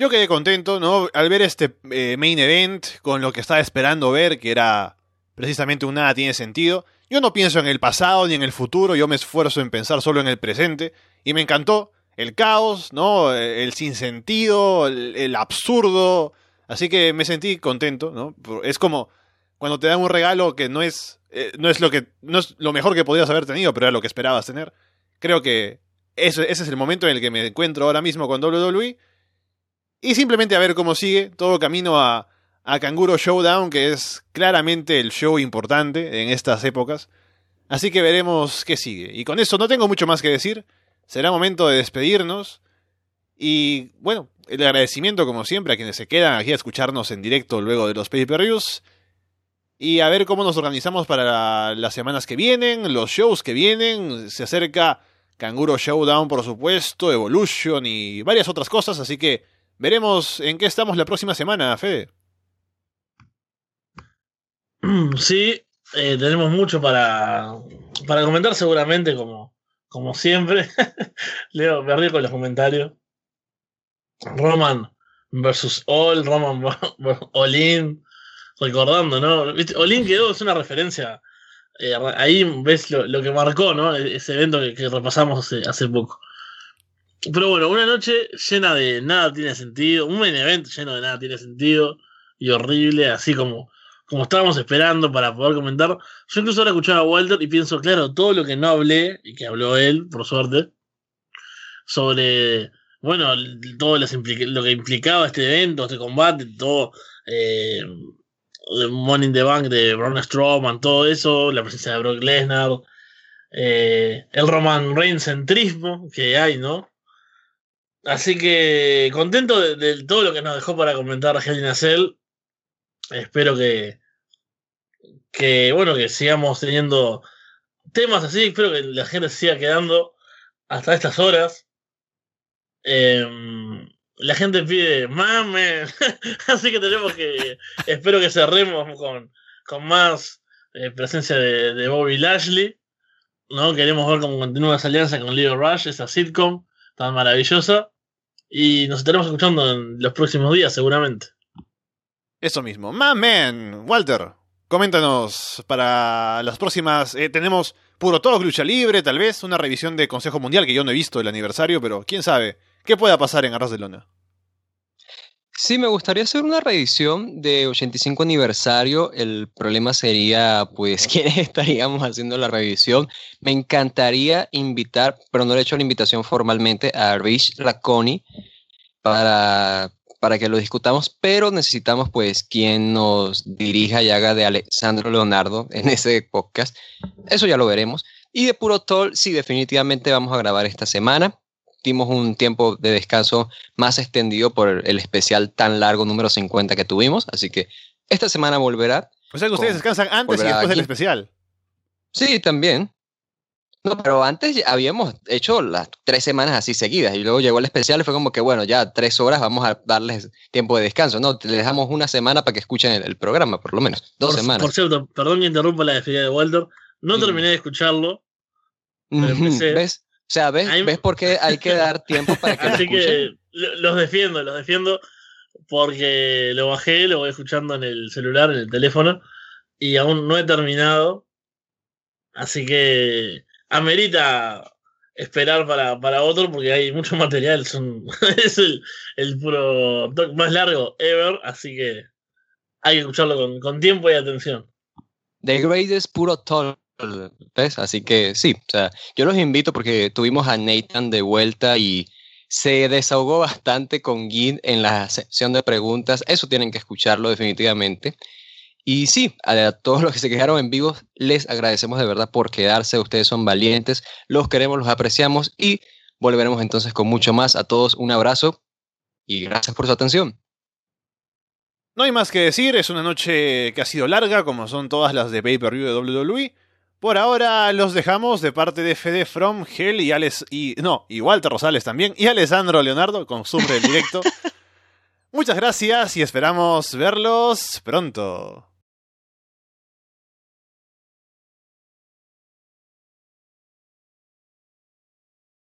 Yo quedé contento, ¿no? Al ver este eh, main event, con lo que estaba esperando ver, que era precisamente un nada tiene sentido. Yo no pienso en el pasado ni en el futuro, yo me esfuerzo en pensar solo en el presente, y me encantó el caos, ¿no? El sinsentido, el, el absurdo. Así que me sentí contento, ¿no? Es como cuando te dan un regalo que no es, eh, no es lo que no es lo mejor que podías haber tenido, pero era lo que esperabas tener. Creo que ese, ese es el momento en el que me encuentro ahora mismo con WWE. Y simplemente a ver cómo sigue todo camino a, a Kanguro Showdown, que es claramente el show importante en estas épocas. Así que veremos qué sigue. Y con eso no tengo mucho más que decir será momento de despedirnos. Y bueno, el agradecimiento como siempre a quienes se quedan aquí a escucharnos en directo luego de los pay-per-views. Y a ver cómo nos organizamos para las semanas que vienen, los shows que vienen. Se acerca Kanguro Showdown, por supuesto, Evolution y varias otras cosas. Así que veremos en qué estamos la próxima semana, Fede. Sí, eh, tenemos mucho para, para comentar seguramente como, como siempre, Leo, me río con los comentarios. Roman versus All, Roman Olin, recordando, ¿no? Olin quedó, es una referencia. Eh, ahí ves lo, que marcó, ¿no? E-, ese evento que, repasamos hace, poco. Pero bueno, una noche llena de nada tiene sentido, un evento lleno de nada tiene sentido y horrible, así como como estábamos esperando para poder comentar. Yo incluso ahora escuchaba a Walter y pienso, claro, todo lo que no hablé, y que habló él, por suerte, sobre, bueno, todo lo que implicaba este evento, este combate, todo, eh, Money in the Bank de Braun Strowman, todo eso, la presencia de Brock Lesnar, eh, el Roman Reigns centrismo que hay, ¿no? Así que contento de, todo lo que nos dejó para comentar Helena Cell espero que, que, bueno, que sigamos teniendo temas así. Espero que la gente siga quedando hasta estas horas. Em, la gente pide mame, así que tenemos que, espero que cerremos con, con más, eh, presencia de, de, Bobby Lashley. ¿no? Queremos ver cómo continúa esa alianza con Leo Rush, esa sitcom tan maravillosa. Y nos estaremos escuchando en los próximos días, seguramente. Eso mismo. Man, Walter, coméntanos para las próximas. Eh, tenemos puro talk, lucha libre, tal vez, una revisión de Consejo Mundial que yo no he visto el aniversario, pero quién sabe. ¿Qué pueda pasar en Arras de? Sí, me gustaría hacer una revisión de 85 aniversario. El problema sería, pues, quiénes estaríamos haciendo la revisión. Me encantaría invitar, pero no le he hecho la invitación formalmente, a Rich Laconi para, para que lo discutamos, pero necesitamos, pues, quien nos dirija y haga de Alexandro Leonardo en ese podcast. Eso ya lo veremos. Y de Puro Toll, sí, definitivamente vamos a grabar esta semana dimos un tiempo de descanso más extendido por el especial tan largo número 50 que tuvimos, así que esta semana volverá. O sea que ustedes descansan antes y después del especial. Sí, también. No, pero antes habíamos hecho las tres semanas así seguidas y luego llegó el especial y fue como que, bueno, ya tres horas vamos a darles tiempo de descanso. No, les dejamos una semana para que escuchen el, programa, por lo menos. Dos semanas. Por cierto, perdón que interrumpa la despedida de Walter. No terminé de escucharlo. ¿Ves? O sea, ¿ves, ¿ves por qué hay que dar tiempo para que Así que los defiendo, los defiendo porque lo bajé, lo voy escuchando en el celular, en el teléfono, y aún no he terminado. Así que amerita esperar para, para otro porque hay mucho material. Es el, puro más largo ever, así que hay que escucharlo con, con tiempo y atención. The Greatest Puro Talk. Así que sí, o sea, yo los invito porque tuvimos a Nathan de vuelta y se desahogó bastante con Gin en la sección de preguntas. Eso tienen que escucharlo definitivamente. Y sí, a todos los que se quedaron en vivo, les agradecemos de verdad por quedarse. Ustedes son valientes, los queremos, los apreciamos y volveremos entonces con mucho más. A todos un abrazo y gracias por su atención. No hay más que decir, es una noche que ha sido larga, como son todas las de pay-per-view de WWE. Por ahora los dejamos de parte de Fede From, Hell y Alex y no, y Walter Rosales también y Alessandro Leonardo con del directo. Muchas gracias y esperamos verlos pronto.